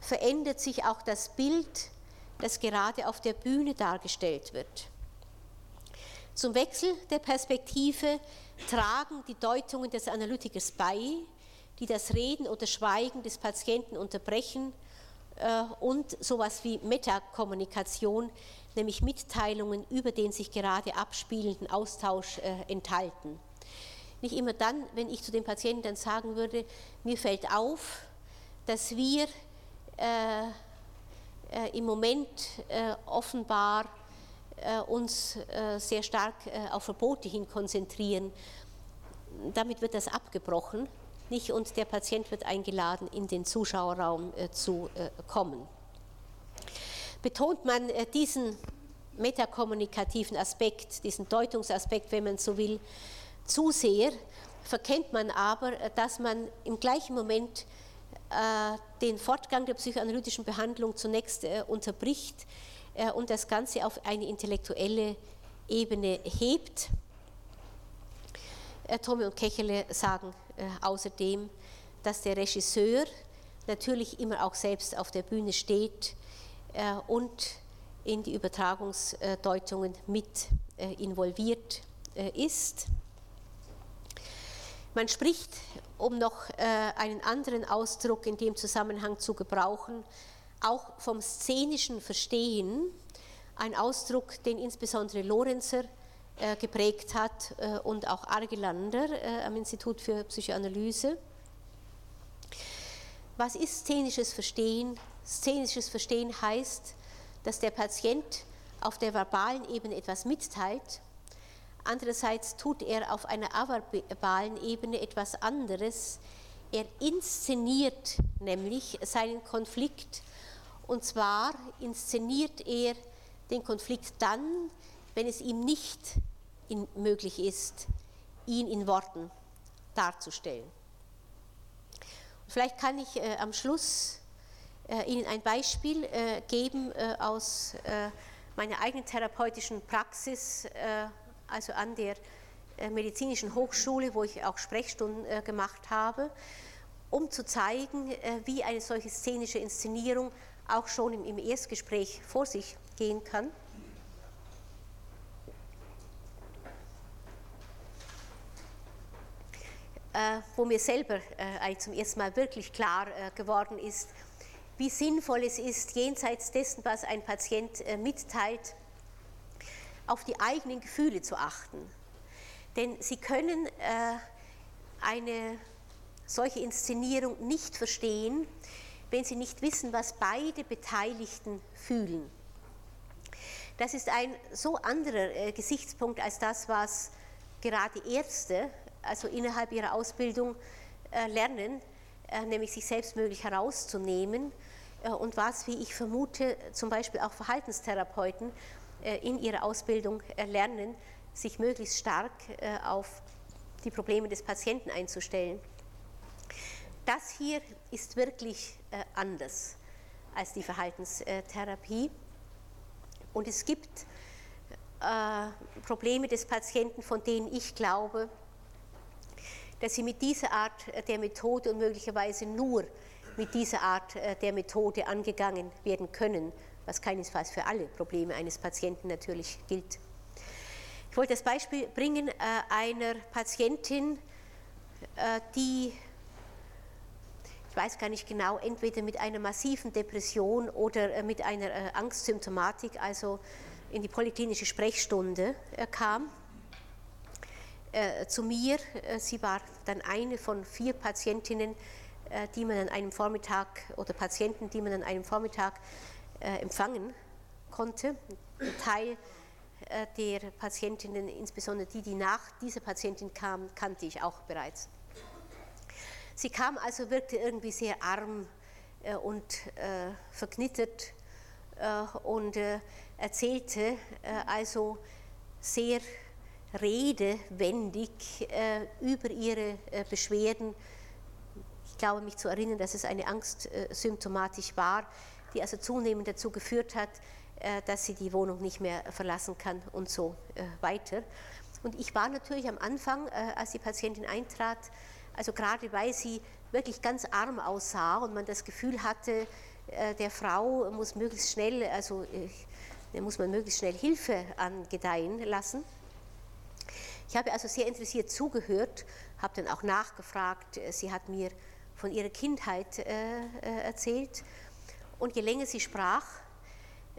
verändert sich auch das Bild, das gerade auf der Bühne dargestellt wird. Zum Wechsel der Perspektive tragen die Deutungen des Analytikers bei, die das Reden oder Schweigen des Patienten unterbrechen äh, und sowas wie Metakommunikation, nämlich Mitteilungen über den sich gerade abspielenden Austausch äh, enthalten. Nicht immer dann, wenn ich zu dem Patienten dann sagen würde, mir fällt auf, dass wir äh, äh, im Moment äh, offenbar äh, uns sehr stark auf Verbote hin konzentrieren. Damit wird das abgebrochen nicht, und der Patient wird eingeladen, in den Zuschauerraum zu kommen. Betont man diesen metakommunikativen Aspekt, diesen Deutungsaspekt, wenn man so will, zu sehr, verkennt man aber, dass man im gleichen Moment äh, den Fortgang der psychoanalytischen Behandlung zunächst äh, unterbricht äh, und das Ganze auf eine intellektuelle Ebene hebt. Tome und Kechele sagen außerdem, dass der Regisseur natürlich immer auch selbst auf der Bühne steht und in die Übertragungsdeutungen mit involviert ist. Man spricht, um noch äh, einen anderen Ausdruck in dem Zusammenhang zu gebrauchen, auch vom szenischen Verstehen, ein Ausdruck, den insbesondere Lorenzer äh, geprägt hat äh, und auch Argelander am Institut für Psychoanalyse. Was ist szenisches Verstehen? Szenisches Verstehen heißt, dass der Patient auf der verbalen Ebene etwas mitteilt Andererseits tut er auf einer averbalen Ebene etwas anderes. Er inszeniert nämlich seinen Konflikt und zwar inszeniert er den Konflikt dann, wenn es ihm nicht möglich ist, ihn in Worten darzustellen. Vielleicht kann ich äh, am Schluss Ihnen ein Beispiel äh, geben äh, aus äh, meiner eigenen therapeutischen Praxis äh, also an der äh, medizinischen Hochschule, wo ich auch Sprechstunden äh, gemacht habe, um zu zeigen, äh, wie eine solche szenische Inszenierung auch schon im Erstgespräch vor sich gehen kann. wo mir selber zum ersten Mal wirklich klar geworden ist, wie sinnvoll es ist, jenseits dessen, was ein Patient mitteilt, auf die eigenen Gefühle zu achten. Denn sie können äh, eine solche Inszenierung nicht verstehen, wenn sie nicht wissen, was beide Beteiligten fühlen. Das ist ein so anderer äh, Gesichtspunkt als das, was gerade Ärzte, also innerhalb ihrer Ausbildung, äh, lernen, äh, nämlich sich selbstmöglich herauszunehmen äh, und was, wie ich vermute, zum Beispiel auch Verhaltenstherapeuten äh, in ihrer Ausbildung lernen, sich möglichst stark äh, auf die Probleme des Patienten einzustellen. Das hier ist wirklich äh, anders als die Verhaltenstherapie. Und es gibt Probleme des Patienten, von denen ich glaube, dass sie mit dieser Art der Methode und möglicherweise nur mit dieser Art der Methode angegangen werden können was keinesfalls für alle Probleme eines Patienten natürlich gilt. Ich wollte das Beispiel bringen äh, einer Patientin, äh, die, ich weiß gar nicht genau, entweder mit einer massiven Depression oder äh, mit einer äh, Angstsymptomatik, also in die polyklinische Sprechstunde äh, kam äh, zu mir. sie war dann eine von vier Patientinnen, die man an einem Vormittag oder Patienten, die man an einem Vormittag äh, empfangen konnte. Ein Teil äh, der Patientinnen, insbesondere die, die nach dieser Patientin kamen, kannte ich auch bereits. Sie kam also, wirkte irgendwie sehr arm äh, und verknittert und erzählte also sehr redewendig über ihre Beschwerden. Ich glaube mich zu erinnern, dass es eine Angstsymptomatik war, die also zunehmend dazu geführt hat, äh, dass sie die Wohnung nicht mehr verlassen kann und so äh, weiter. Und ich war natürlich am Anfang, äh, als die Patientin eintrat, also gerade weil sie wirklich ganz arm aussah und man das Gefühl hatte, der Frau muss möglichst schnell, also muss man möglichst schnell Hilfe angedeihen lassen, Ich habe also sehr interessiert zugehört, habe dann auch nachgefragt. Sie hat mir von ihrer Kindheit äh, äh, erzählt. Und je länger sie sprach,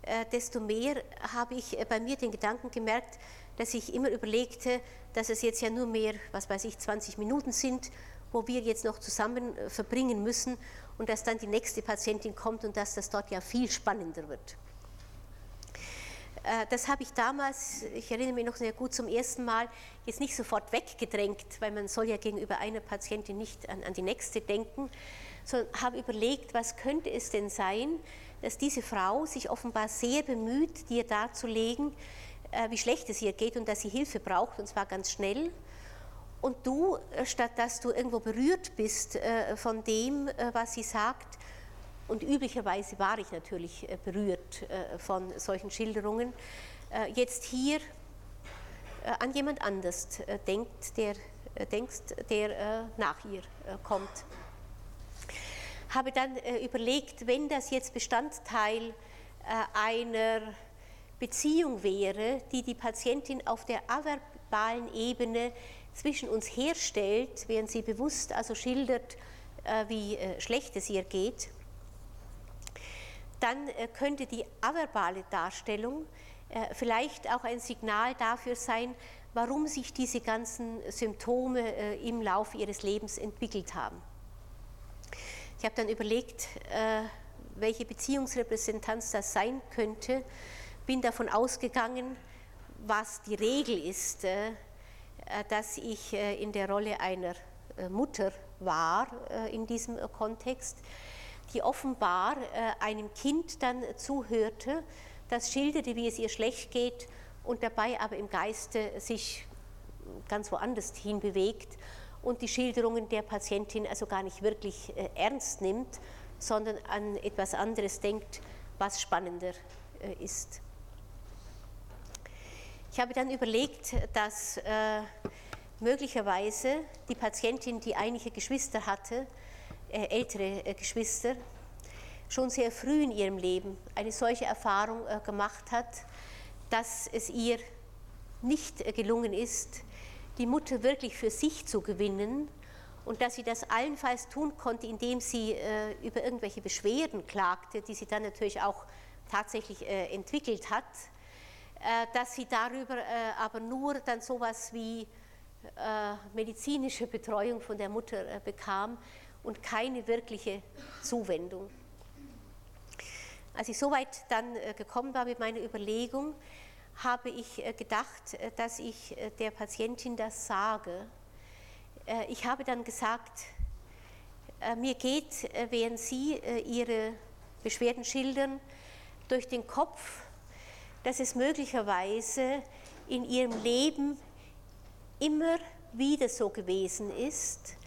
äh, desto mehr habe ich bei mir den Gedanken gemerkt, dass ich immer überlegte, dass es jetzt ja nur mehr, was weiß ich, 20 Minuten sind, wo wir jetzt noch zusammen verbringen müssen und dass dann die nächste Patientin kommt und dass das dort ja viel spannender wird. Das habe ich damals, ich erinnere mich noch sehr gut, zum ersten Mal jetzt nicht sofort weggedrängt, weil man soll ja gegenüber einer Patientin nicht an, an die nächste denken, sondern habe überlegt, was könnte es denn sein, dass diese Frau sich offenbar sehr bemüht, dir darzulegen, äh, wie schlecht es ihr geht und dass sie Hilfe braucht, und zwar ganz schnell. Und du, äh, statt dass du irgendwo berührt bist äh, von dem, was sie sagt, und üblicherweise war ich natürlich berührt von solchen Schilderungen, jetzt hier an jemand anders denkt, der, denkst, der nach ihr kommt. Habe dann äh, überlegt, wenn das jetzt Bestandteil äh, einer Beziehung wäre, die die Patientin auf der averbalen Ebene zwischen uns herstellt, während sie bewusst also schildert, äh, wie schlecht es ihr geht, dann könnte die averbale Darstellung vielleicht auch ein Signal dafür sein, warum sich diese ganzen Symptome im Laufe ihres Lebens entwickelt haben. Ich habe dann überlegt, äh, welche Beziehungsrepräsentanz das sein könnte, bin davon ausgegangen, was die Regel ist, äh, äh, dass ich in der Rolle einer Mutter war in diesem Kontext, die offenbar einem Kind dann zuhörte, das schilderte, wie es ihr schlecht geht und dabei aber im Geiste sich ganz woanders hin bewegt und die Schilderungen der Patientin also gar nicht wirklich äh, ernst nimmt, sondern an etwas anderes denkt, was spannender äh, ist. Ich habe dann überlegt, dass äh, möglicherweise die Patientin, die einige Geschwister hatte, äh, ältere äh, Geschwister, schon sehr früh in ihrem Leben eine solche Erfahrung äh, gemacht hat, dass es ihr nicht gelungen ist, die Mutter wirklich für sich zu gewinnen und dass sie das allenfalls tun konnte, indem sie äh, über irgendwelche Beschwerden klagte, die sie dann natürlich auch tatsächlich äh, entwickelt hat, äh, dass sie darüber äh, aber nur dann sowas wie äh, medizinische Betreuung von der Mutter äh, bekam und keine wirkliche Zuwendung. Als ich soweit dann gekommen war mit meiner Überlegung, habe ich äh, gedacht, äh, dass ich äh, der Patientin das sage. Ich habe dann gesagt, mir geht, während Sie Ihre Beschwerden schildern, durch den Kopf, dass es möglicherweise in Ihrem Leben immer wieder so gewesen ist,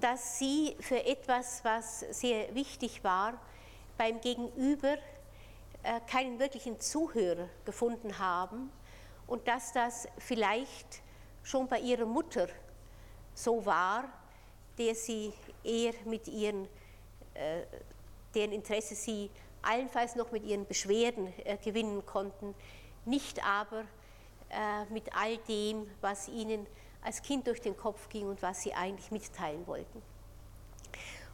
dass Sie für etwas, was sehr wichtig war, beim Gegenüber äh, keinen wirklichen Zuhörer gefunden haben und dass das vielleicht schon bei ihrer Mutter so war, der sie eher mit ihren, äh, deren Interesse sie allenfalls noch mit ihren Beschwerden äh, gewinnen konnten, nicht aber mit all dem, was ihnen als Kind durch den Kopf ging und was sie eigentlich mitteilen wollten.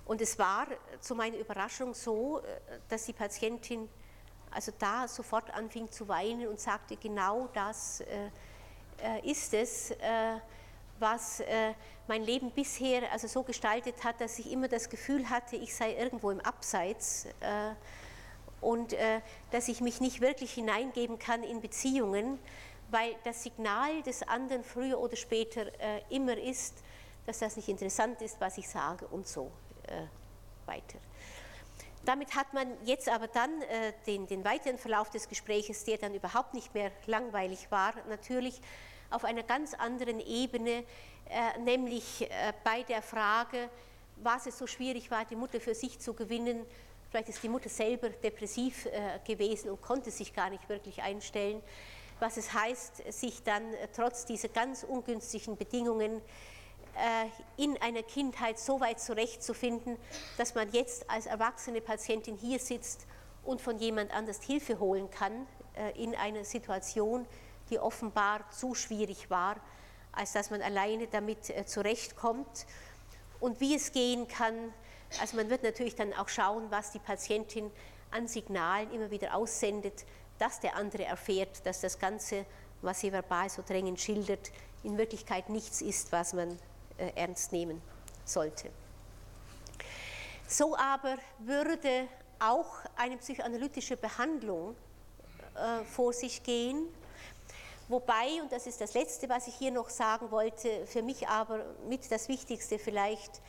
Und es war zu meiner Überraschung so, dass die Patientin also da sofort anfing zu weinen und sagte, genau das äh, äh, ist es, äh, was äh, mein Leben bisher also so gestaltet hat, dass ich immer das Gefühl hatte, ich sei irgendwo im Abseits äh, und äh, dass ich mich nicht wirklich hineingeben kann in Beziehungen, weil das Signal des anderen früher oder später immer ist, dass das nicht interessant ist, was ich sage und so weiter. Damit hat man jetzt aber dann äh, den, den weiteren Verlauf des Gespräches, der dann überhaupt nicht mehr langweilig war, natürlich auf einer ganz anderen Ebene, äh, nämlich äh, bei der Frage, was es so schwierig war, die Mutter für sich zu gewinnen. Vielleicht ist die Mutter selber depressiv äh, gewesen und konnte sich gar nicht wirklich einstellen. Was es heißt, sich dann äh, trotz dieser ganz ungünstigen Bedingungen äh, in einer Kindheit so weit zurechtzufinden, dass man jetzt als erwachsene Patientin hier sitzt und von jemand anders Hilfe holen kann äh, in einer Situation, die offenbar zu schwierig war, als dass man alleine damit zurechtkommt. Und wie es gehen kann, also man wird natürlich dann auch schauen, was die Patientin an Signalen immer wieder aussendet, dass der andere erfährt, dass das Ganze, was sie verbal so drängend schildert, in Wirklichkeit nichts ist, was man äh, ernst nehmen sollte. So aber würde auch eine psychoanalytische Behandlung äh, vor sich gehen, wobei, und das ist das Letzte, was ich hier noch sagen wollte, für mich aber mit das Wichtigste vielleicht,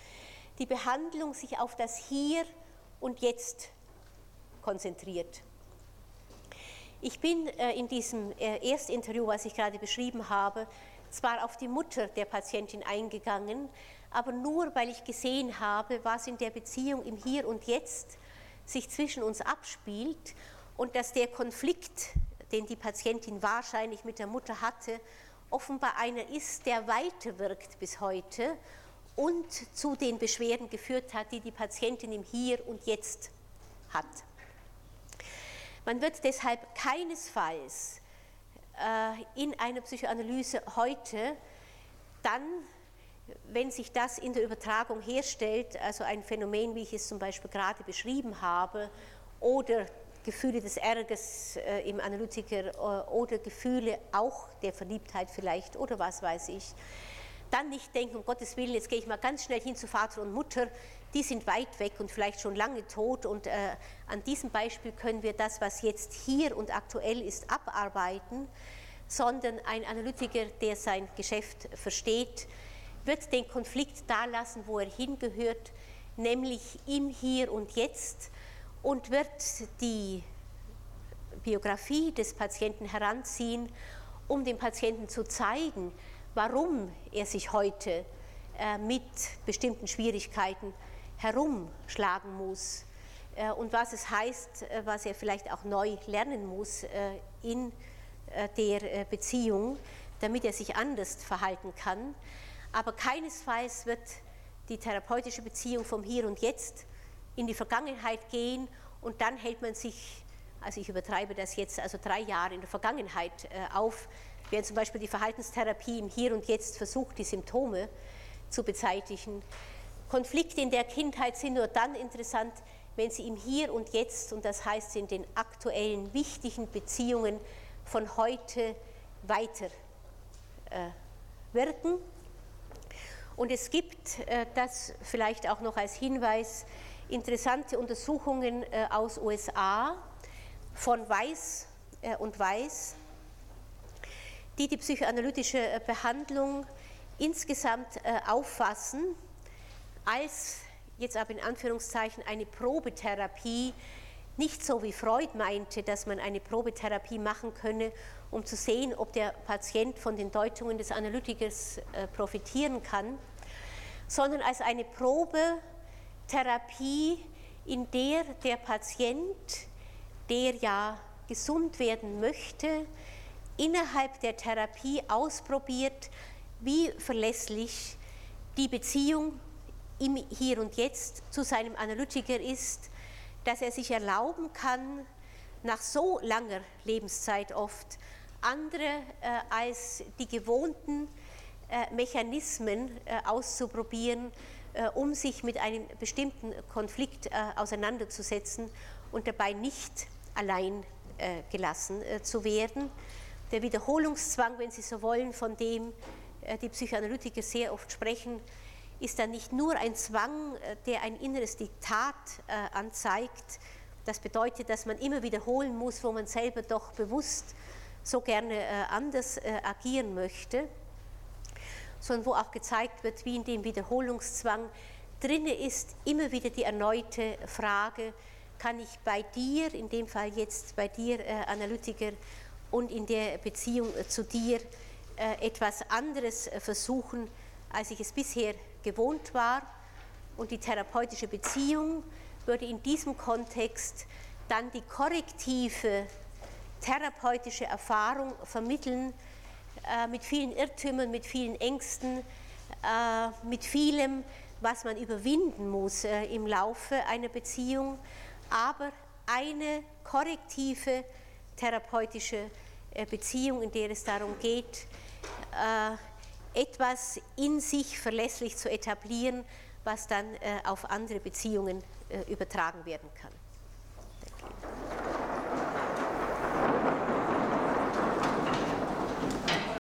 die Behandlung sich auf das Hier und Jetzt konzentriert. Ich bin äh, in diesem äh, Erstinterview, was ich gerade beschrieben habe, zwar auf die Mutter der Patientin eingegangen, aber nur weil ich gesehen habe, was in der Beziehung im Hier und Jetzt sich zwischen uns abspielt und dass der Konflikt, den die Patientin wahrscheinlich mit der Mutter hatte, offenbar einer ist, der weiterwirkt bis heute und zu den Beschwerden geführt hat, die die Patientin im Hier und Jetzt hat. Man wird deshalb keinesfalls äh, in einer Psychoanalyse heute dann, wenn sich das in der Übertragung herstellt, also ein Phänomen, wie ich es zum Beispiel gerade beschrieben habe, oder Gefühle des Ärgers äh, im Analytiker äh, oder Gefühle auch der Verliebtheit vielleicht oder was weiß ich, dann nicht denken, um Gottes Willen, jetzt gehe ich mal ganz schnell hin zu Vater und Mutter, die sind weit weg und vielleicht schon lange tot. Und äh, an diesem Beispiel können wir das, was jetzt hier und aktuell ist, abarbeiten, sondern ein Analytiker, der sein Geschäft versteht, wird den Konflikt da lassen, wo er hingehört, nämlich im Hier und Jetzt und wird die Biografie des Patienten heranziehen, um dem Patienten zu zeigen, warum er sich heute äh, mit bestimmten Schwierigkeiten herumschlagen muss äh, und was es heißt, äh, was er vielleicht auch neu lernen muss in der Beziehung, damit er sich anders verhalten kann. Aber keinesfalls wird die therapeutische Beziehung vom Hier und Jetzt in die Vergangenheit gehen und dann hält man sich, also ich übertreibe das jetzt, also drei Jahre in der Vergangenheit auf, Während zum Beispiel die Verhaltenstherapie im Hier und Jetzt versucht, die Symptome zu beseitigen. Konflikte in der Kindheit sind nur dann interessant, wenn sie im Hier und Jetzt, und das heißt in den aktuellen wichtigen Beziehungen von heute weiter äh, wirken. Und es gibt, äh, das vielleicht auch noch als Hinweis, interessante Untersuchungen äh, aus USA von Weiß äh, und Weiß, die die psychoanalytische äh, Behandlung insgesamt äh, auffassen als jetzt aber in Anführungszeichen eine Probetherapie, nicht so wie Freud meinte, dass man eine Probetherapie machen könne, um zu sehen, ob der Patient von den Deutungen des Analytikers äh, profitieren kann, sondern als eine Probetherapie, in der der Patient, der ja gesund werden möchte, innerhalb der Therapie ausprobiert, wie verlässlich die Beziehung im Hier und Jetzt zu seinem Analytiker ist, dass er sich erlauben kann, nach so langer Lebenszeit oft andere äh, als die gewohnten äh, Mechanismen äh, auszuprobieren, äh, um sich mit einem bestimmten Konflikt äh, auseinanderzusetzen und dabei nicht allein äh, gelassen zu werden. Der Wiederholungszwang, wenn Sie so wollen, von dem die Psychoanalytiker sehr oft sprechen, ist dann nicht nur ein Zwang, äh, der ein inneres Diktat äh, anzeigt. Das bedeutet, dass man immer wiederholen muss, wo man selber doch bewusst so gerne anders agieren möchte, sondern wo auch gezeigt wird, wie in dem Wiederholungszwang drinne ist immer wieder die erneute Frage, kann ich bei dir, in dem Fall jetzt bei dir Analytiker, und in der Beziehung äh, zu dir äh, etwas anderes äh, versuchen, als ich es bisher gewohnt war. Und die therapeutische Beziehung würde in diesem Kontext dann die korrektive therapeutische Erfahrung vermitteln, mit vielen Irrtümern, mit vielen Ängsten, mit vielem, was man überwinden muss im Laufe einer Beziehung, aber eine korrektive therapeutische äh, Beziehung, in der es darum geht, äh, etwas in sich verlässlich zu etablieren, was dann auf andere Beziehungen übertragen werden kann.